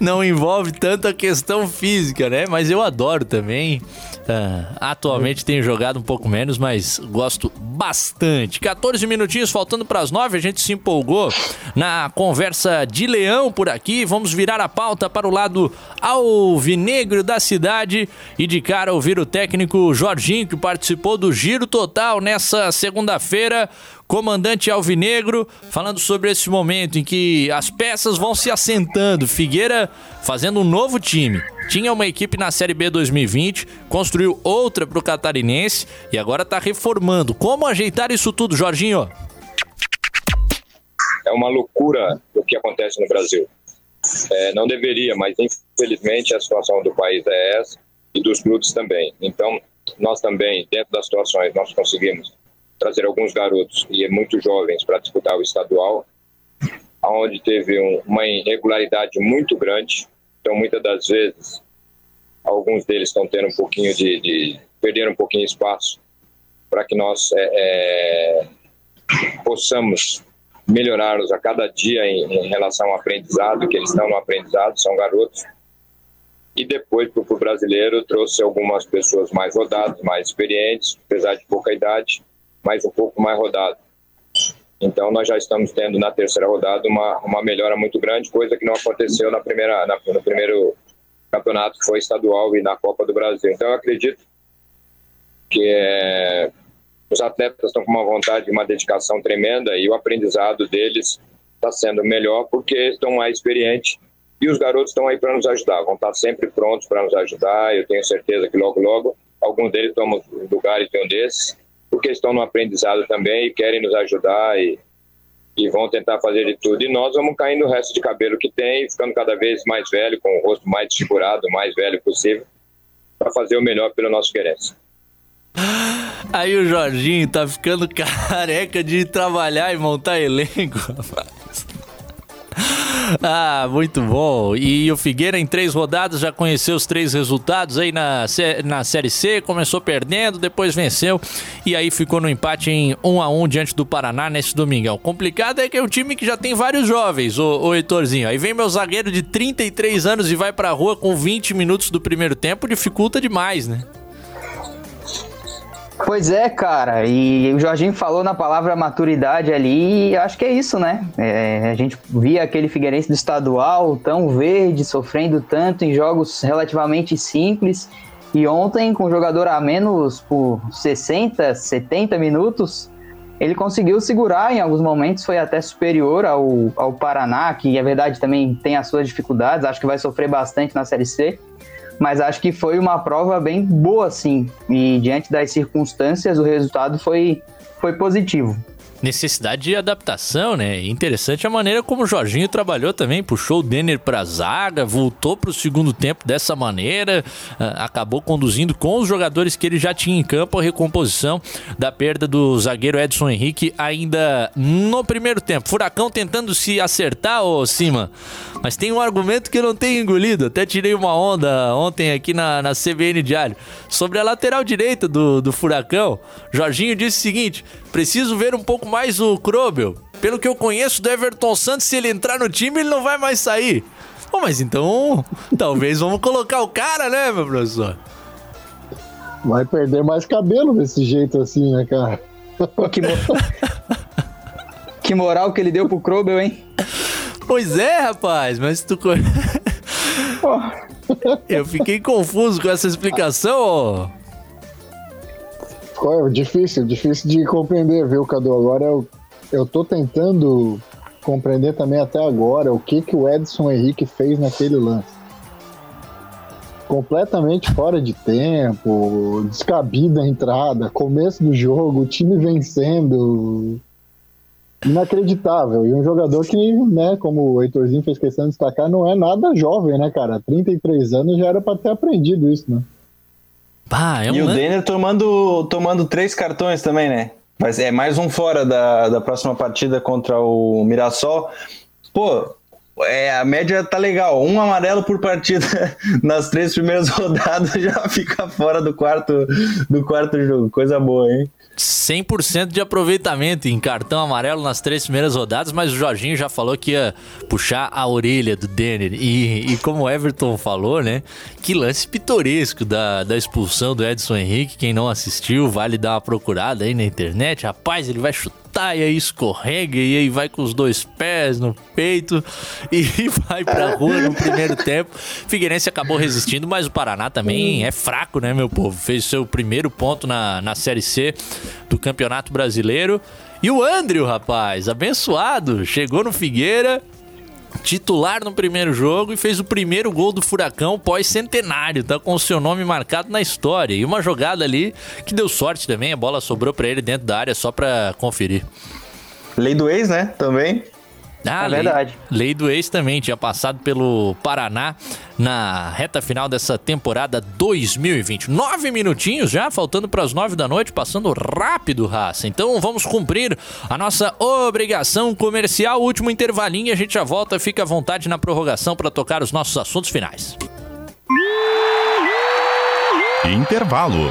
[SPEAKER 2] não envolve tanto a questão física, né? Mas eu adoro também. Uh, atualmente tenho jogado um pouco menos, mas gosto bastante. 14 minutinhos faltando para as 9, a gente se empolgou na conversa de leão por aqui. Vamos virar a pauta para o lado alvinegro da cidade e de cara ouvir o técnico Jorginho que participou do Giro Total nessa segunda-feira comandante Alvinegro, falando sobre esse momento em que as peças vão se assentando. Figueira fazendo um novo time. Tinha uma equipe na Série B 2020, construiu outra para o Catarinense e agora está reformando. Como ajeitar isso tudo, Jorginho?
[SPEAKER 12] É uma loucura o que acontece no Brasil. É, não deveria, mas infelizmente a situação do país é essa e dos clubes também. Então, nós também, dentro das situações, nós conseguimos trazer alguns garotos e muito jovens para disputar o estadual, onde teve um, uma irregularidade muito grande. Então, muitas das vezes, alguns deles estão tendo um pouquinho de, de perder um pouquinho de espaço para que nós é, é, possamos melhorar-nos a cada dia em, em, relação ao aprendizado, que eles estão no aprendizado, são garotos. E depois, para o brasileiro, trouxe algumas pessoas mais rodadas, mais experientes, apesar de pouca idade, mas um pouco mais rodado. Então nós já estamos tendo na terceira rodada uma, uma melhora muito grande, coisa que não aconteceu na primeira, na, no primeiro campeonato que foi estadual e na Copa do Brasil. Então eu acredito que é, os atletas estão com uma vontade, uma dedicação tremenda e o aprendizado deles está sendo melhor porque estão mais experientes e os garotos estão aí para nos ajudar, vão estar sempre prontos para nos ajudar. Eu tenho certeza que logo, logo, alguns deles tomam lugares de um desses porque estão no aprendizado também e querem nos ajudar e, e vão tentar fazer de tudo. E nós vamos caindo o resto de cabelo que tem, ficando cada vez mais velho, com o rosto mais desfigurado, mais velho possível, para fazer o melhor pelo nosso querência.
[SPEAKER 2] Aí o Jorginho tá ficando careca de trabalhar e montar elenco, rapaz. Ah, muito bom. E o Figueira, em três rodadas, já conheceu os três resultados aí na, na Série C. Começou perdendo, depois venceu. E aí ficou no empate em 1 a 1 diante do Paraná nesse. O complicado é que é um time que já tem vários jovens, o, o Heitorzinho. Aí vem meu zagueiro de 33 anos e vai pra rua com 20 minutos do primeiro tempo. Dificulta demais, né?
[SPEAKER 5] Pois é, cara, e o Jorginho falou na palavra maturidade ali, e acho que é isso, né? É, a gente via aquele Figueirense do estadual tão verde, sofrendo tanto em jogos relativamente simples, e ontem, com o jogador a menos por 60, 70 minutos, ele conseguiu segurar em alguns momentos, foi até superior ao, ao Paraná, que é verdade também tem as suas dificuldades, acho que vai sofrer bastante na Série C mas acho que foi uma prova bem boa, sim. E diante das circunstâncias, o resultado foi, foi positivo.
[SPEAKER 2] Necessidade de adaptação, né? Interessante a maneira como o Jorginho trabalhou também, puxou o Denner pra zaga, voltou pro segundo tempo dessa maneira, ah, acabou conduzindo com os jogadores que ele já tinha em campo a recomposição da perda do zagueiro Edson Henrique ainda no primeiro tempo. Furacão tentando se acertar, ô Cima, mas tem um argumento que eu não tenho engolido, até tirei uma onda ontem aqui na, na CBN Diário, sobre a lateral direita do, do Furacão. Jorginho disse o seguinte, preciso ver um pouco mais o Krobel. Pelo que eu conheço do Everton Santos, se ele entrar no time, ele não vai mais sair. Bom, mas então, talvez vamos colocar o cara, né, meu professor?
[SPEAKER 3] Vai perder mais cabelo desse jeito assim, né, cara?
[SPEAKER 5] Que, mo... que moral que ele deu pro Krobel, hein?
[SPEAKER 2] Pois é, rapaz, mas tu. Eu fiquei confuso com essa explicação, ó.
[SPEAKER 3] Ficou difícil, difícil de compreender, viu, Cadu? Agora eu, eu tô tentando compreender também até agora o que, que o Edson Henrique fez naquele lance. Completamente fora de tempo, descabida a entrada, começo do jogo, o time vencendo. Inacreditável. E um jogador que, né, como o Heitorzinho fez questão de destacar, não é nada jovem, né, cara? 33 anos já era pra ter aprendido isso, né?
[SPEAKER 2] É
[SPEAKER 4] e
[SPEAKER 2] um
[SPEAKER 4] o
[SPEAKER 2] lan-
[SPEAKER 4] Denner tomando, tomando três cartões também, né? Mas é mais um fora da, da próxima partida contra o Mirassol. Pô, é, a média tá legal. Um amarelo por partida nas três primeiras rodadas já fica fora do quarto, do quarto jogo. Coisa boa, hein?
[SPEAKER 2] 100% de aproveitamento em cartão amarelo nas três primeiras rodadas, mas o Jorginho já falou que ia puxar a orelha do Denner. E, e como o Everton falou, né? Que lance pitoresco da, da expulsão do Edson Henrique. Quem não assistiu, vale dar uma procurada aí na internet. Rapaz, ele vai chutar e aí escorrega e aí vai com os dois pés no peito e vai pra rua no primeiro tempo. Figueirense acabou resistindo, mas o Paraná também é fraco, né, meu povo? Fez seu primeiro ponto na, na Série C do Campeonato Brasileiro. E o Andrew, rapaz, abençoado, chegou no Figueira, titular no primeiro jogo e fez o primeiro gol do Furacão pós-centenário, tá com o seu nome marcado na história. E uma jogada ali que deu sorte também, a bola sobrou pra ele dentro da área só pra conferir.
[SPEAKER 4] Lei do ex, né? Também.
[SPEAKER 2] Ah,
[SPEAKER 5] É
[SPEAKER 2] lei-
[SPEAKER 5] verdade.
[SPEAKER 2] Lei do ex também, tinha passado pelo Paraná na reta final dessa temporada 2020. Nove minutinhos já, faltando para as nove da noite, passando rápido, raça. Então vamos cumprir a nossa obrigação comercial. Último intervalinho e a gente já volta. Fica à vontade na prorrogação para tocar os nossos assuntos finais.
[SPEAKER 1] Intervalo.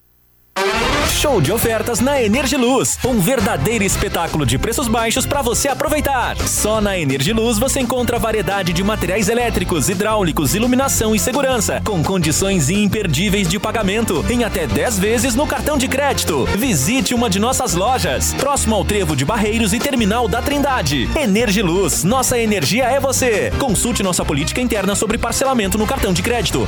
[SPEAKER 11] Show de ofertas na Energiluz. Um verdadeiro espetáculo de preços baixos para você aproveitar. Só na Energiluz você encontra variedade de materiais elétricos, hidráulicos, iluminação e segurança, com condições imperdíveis de pagamento, em até 10 vezes no cartão de crédito. Visite uma de nossas lojas, próximo ao Trevo de Barreiros e Terminal da Trindade. Energiluz, nossa energia é você. Consulte nossa política interna sobre parcelamento no cartão de crédito.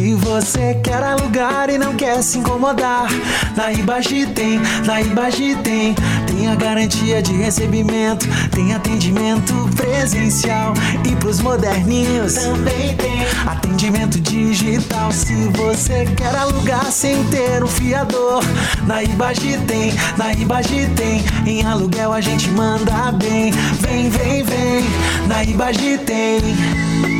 [SPEAKER 9] Se você quer alugar e não quer se incomodar, na Ibagi tem, na Ibagi tem. Tem a garantia de recebimento, tem atendimento presencial. E pros moderninhos também tem atendimento digital. Se você quer alugar sem ter um fiador, na Ibagi tem, na Ibagi tem. Em aluguel a gente manda bem. Vem, vem, vem, na Ibagi tem.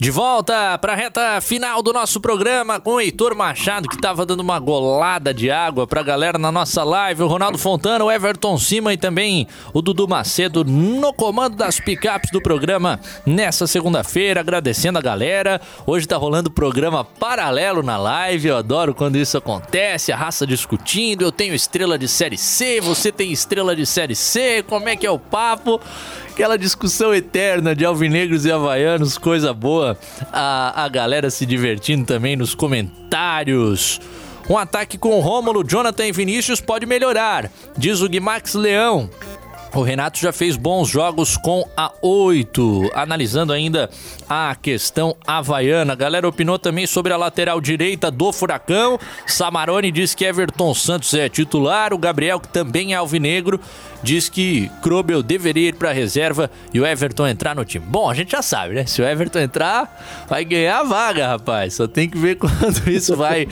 [SPEAKER 2] De volta para a reta final do nosso programa com o Heitor Machado, que estava dando uma golada de água para a galera na nossa live. O Ronaldo Fontana, o Everton Cima e também o Dudu Macedo no comando das picapes do programa nessa segunda-feira. Agradecendo a galera. Hoje está rolando programa paralelo na live. Eu adoro quando isso acontece. A raça discutindo. Eu tenho estrela de série C, você tem estrela de série C. Como é que é o papo? Aquela discussão eterna de alvinegros e havaianos, coisa boa. A, a galera se divertindo também nos comentários. Um ataque com Rômulo, Jonathan e Vinícius pode melhorar, diz o Guimax Leão. O Renato já fez bons jogos com a 8. Analisando ainda a questão havaiana. A galera opinou também sobre a lateral direita do Furacão. Samarone diz que Everton Santos é titular. O Gabriel, que também é alvinegro, diz que Krobel deveria ir para reserva e o Everton entrar no time. Bom, a gente já sabe, né? Se o Everton entrar, vai ganhar a vaga, rapaz. Só tem que ver quando isso vai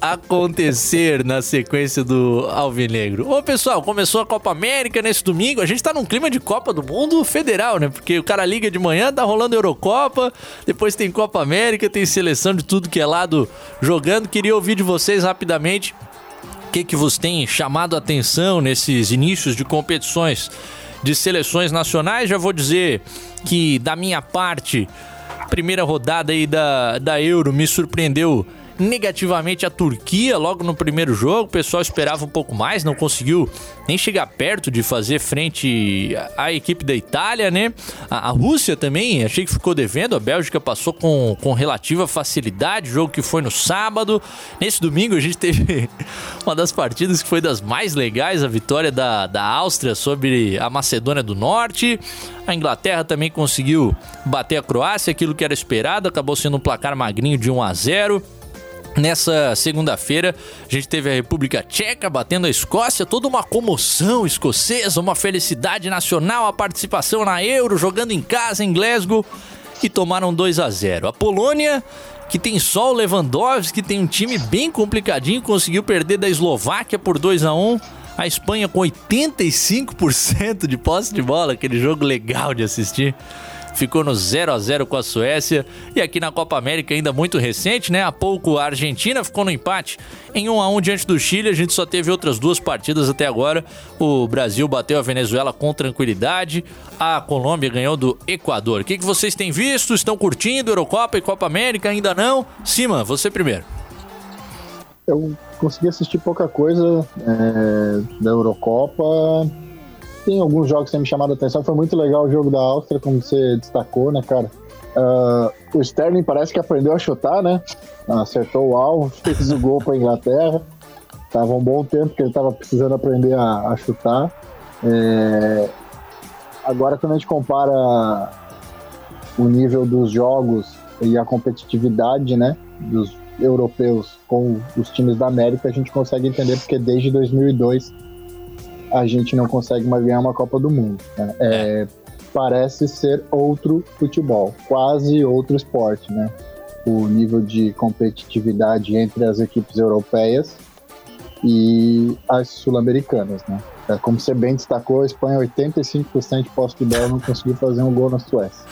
[SPEAKER 2] acontecer na sequência do Alvinegro. Ô, pessoal, começou a Copa América nesse domingo. A gente tá num clima de Copa do Mundo federal, né? Porque o cara liga de manhã, tá rolando Eurocopa, depois tem Copa América, tem seleção de tudo que é lado jogando. Queria ouvir de vocês rapidamente o que, que vos tem chamado a atenção nesses inícios de competições de seleções nacionais. Já vou dizer que, da minha parte, primeira rodada aí da, da Euro me surpreendeu negativamente a Turquia logo no primeiro jogo. O pessoal esperava um pouco mais, não conseguiu nem chegar perto de fazer frente à equipe da Itália, né? A, a Rússia também, achei que ficou devendo. A Bélgica passou com, com relativa facilidade, jogo que foi no sábado. Nesse domingo a gente teve uma das partidas que foi das mais legais, a vitória da, da Áustria sobre a Macedônia do Norte. A Inglaterra também conseguiu bater a Croácia, aquilo que era esperado, acabou sendo um placar magrinho de 1 a 0. Nessa segunda-feira, a gente teve a República Tcheca batendo a Escócia, toda uma comoção escocesa, uma felicidade nacional, a participação na Euro, jogando em casa em Glasgow e tomaram 2 a 0. A Polônia, que tem só o Lewandowski, que tem um time bem complicadinho, conseguiu perder da Eslováquia por 2 a 1. A Espanha com 85% de posse de bola, aquele jogo legal de assistir ficou no 0 a 0 com a Suécia. E aqui na Copa América, ainda muito recente, né? Há pouco a Argentina ficou no empate em 1 a 1 diante do Chile. A gente só teve outras duas partidas até agora. O Brasil bateu a Venezuela com tranquilidade. A Colômbia ganhou do Equador. O que, que vocês têm visto? Estão curtindo Eurocopa e Copa América? Ainda não? Cima, você primeiro.
[SPEAKER 3] Eu consegui assistir pouca coisa é, da Eurocopa tem alguns jogos que têm me chamado a atenção. Foi muito legal o jogo da Áustria, como você destacou, né, cara? Uh, o Sterling parece que aprendeu a chutar, né? Acertou o alvo, fez o gol para a Inglaterra. Tava um bom tempo que ele estava precisando aprender a, a chutar. É... Agora, quando a gente compara o nível dos jogos e a competitividade, né, dos europeus com os times da América, a gente consegue entender porque desde 2002 a gente não consegue mais ganhar uma Copa do Mundo. Né? É, parece ser outro futebol, quase outro esporte, né? O nível de competitividade entre as equipes europeias e as sul-americanas, né? É, como você bem destacou, a Espanha 85% de posse de bola não conseguiu fazer um gol na Suécia.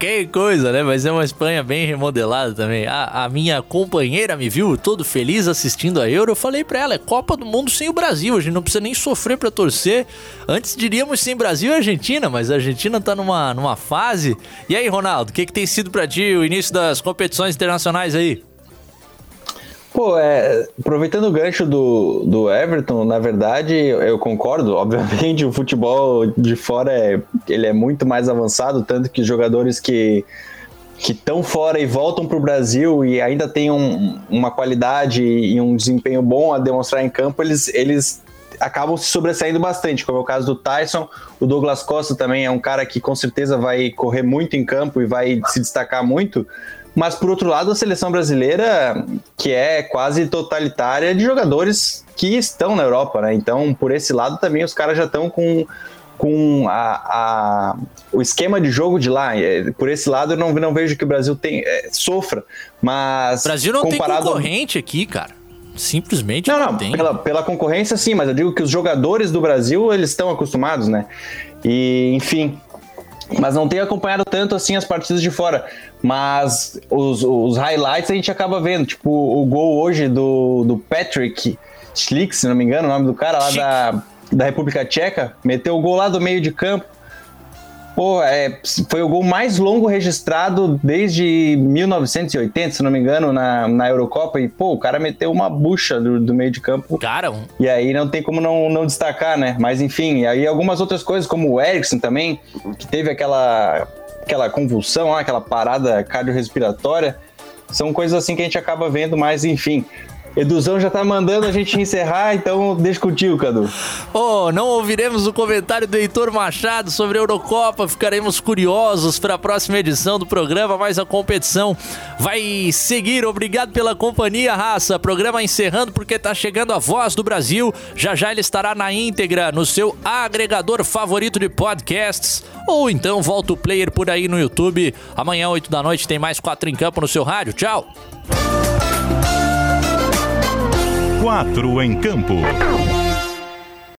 [SPEAKER 2] Que coisa, né? Mas é uma Espanha bem remodelada também. A, a, minha companheira me viu todo feliz assistindo a Euro. Eu falei pra ela: é Copa do Mundo sem o Brasil. A gente não precisa nem sofrer pra torcer. Antes diríamos sem Brasil e Argentina, mas a Argentina tá numa, numa fase. E aí, Ronaldo, o que, que tem sido pra ti o início das competições internacionais aí?
[SPEAKER 4] Pô, é, aproveitando o gancho do, do Everton, na verdade, eu concordo. Obviamente, o futebol de fora é, ele é muito mais avançado, tanto que jogadores que que estão fora e voltam para o Brasil e ainda têm um, uma qualidade e um desempenho bom a demonstrar em campo, eles, eles acabam se sobressaindo bastante, como é o caso do Tyson. O Douglas Costa também é um cara que com certeza vai correr muito em campo e vai se destacar muito. Mas por outro lado, a seleção brasileira, que é quase totalitária de jogadores que estão na Europa, né? Então, por esse lado também os caras já estão com com a, a, o esquema de jogo de lá. É, por esse lado, eu não, não vejo que o Brasil tem, é, sofra, mas.
[SPEAKER 2] O Brasil não
[SPEAKER 4] comparado
[SPEAKER 2] tem concorrente aqui, cara. Simplesmente
[SPEAKER 4] não,
[SPEAKER 2] não,
[SPEAKER 4] não
[SPEAKER 2] tem.
[SPEAKER 4] Pela, pela concorrência, sim, mas eu digo que os jogadores do Brasil, eles estão acostumados, né? E, enfim. Mas não tenho acompanhado tanto assim as partidas de fora. Mas os, os highlights a gente acaba vendo. Tipo, o gol hoje do, do Patrick Schlick, se não me engano, o nome do cara lá da, da República Tcheca, meteu o gol lá do meio de campo. Pô, é, foi o gol mais longo registrado desde 1980, se não me engano, na, na Eurocopa. E, pô, o cara meteu uma bucha do, do meio de campo.
[SPEAKER 2] Cara, um...
[SPEAKER 4] E aí não tem como não, não destacar, né? Mas enfim, aí algumas outras coisas, como o Ericsson também, que teve aquela, aquela convulsão, aquela parada cardiorrespiratória. São coisas assim que a gente acaba vendo, mas enfim. Eduzão já tá mandando a gente encerrar, então deixa contigo, Cadu.
[SPEAKER 2] Oh, não ouviremos o comentário do Heitor Machado sobre a Eurocopa, ficaremos curiosos para a próxima edição do programa, mas a competição vai seguir. Obrigado pela companhia, raça. Programa encerrando porque tá chegando a voz do Brasil. Já já ele estará na íntegra no seu agregador favorito de podcasts. Ou então volta o player por aí no YouTube. Amanhã, 8 da noite, tem mais quatro em campo no seu rádio. Tchau!
[SPEAKER 1] Quatro em campo.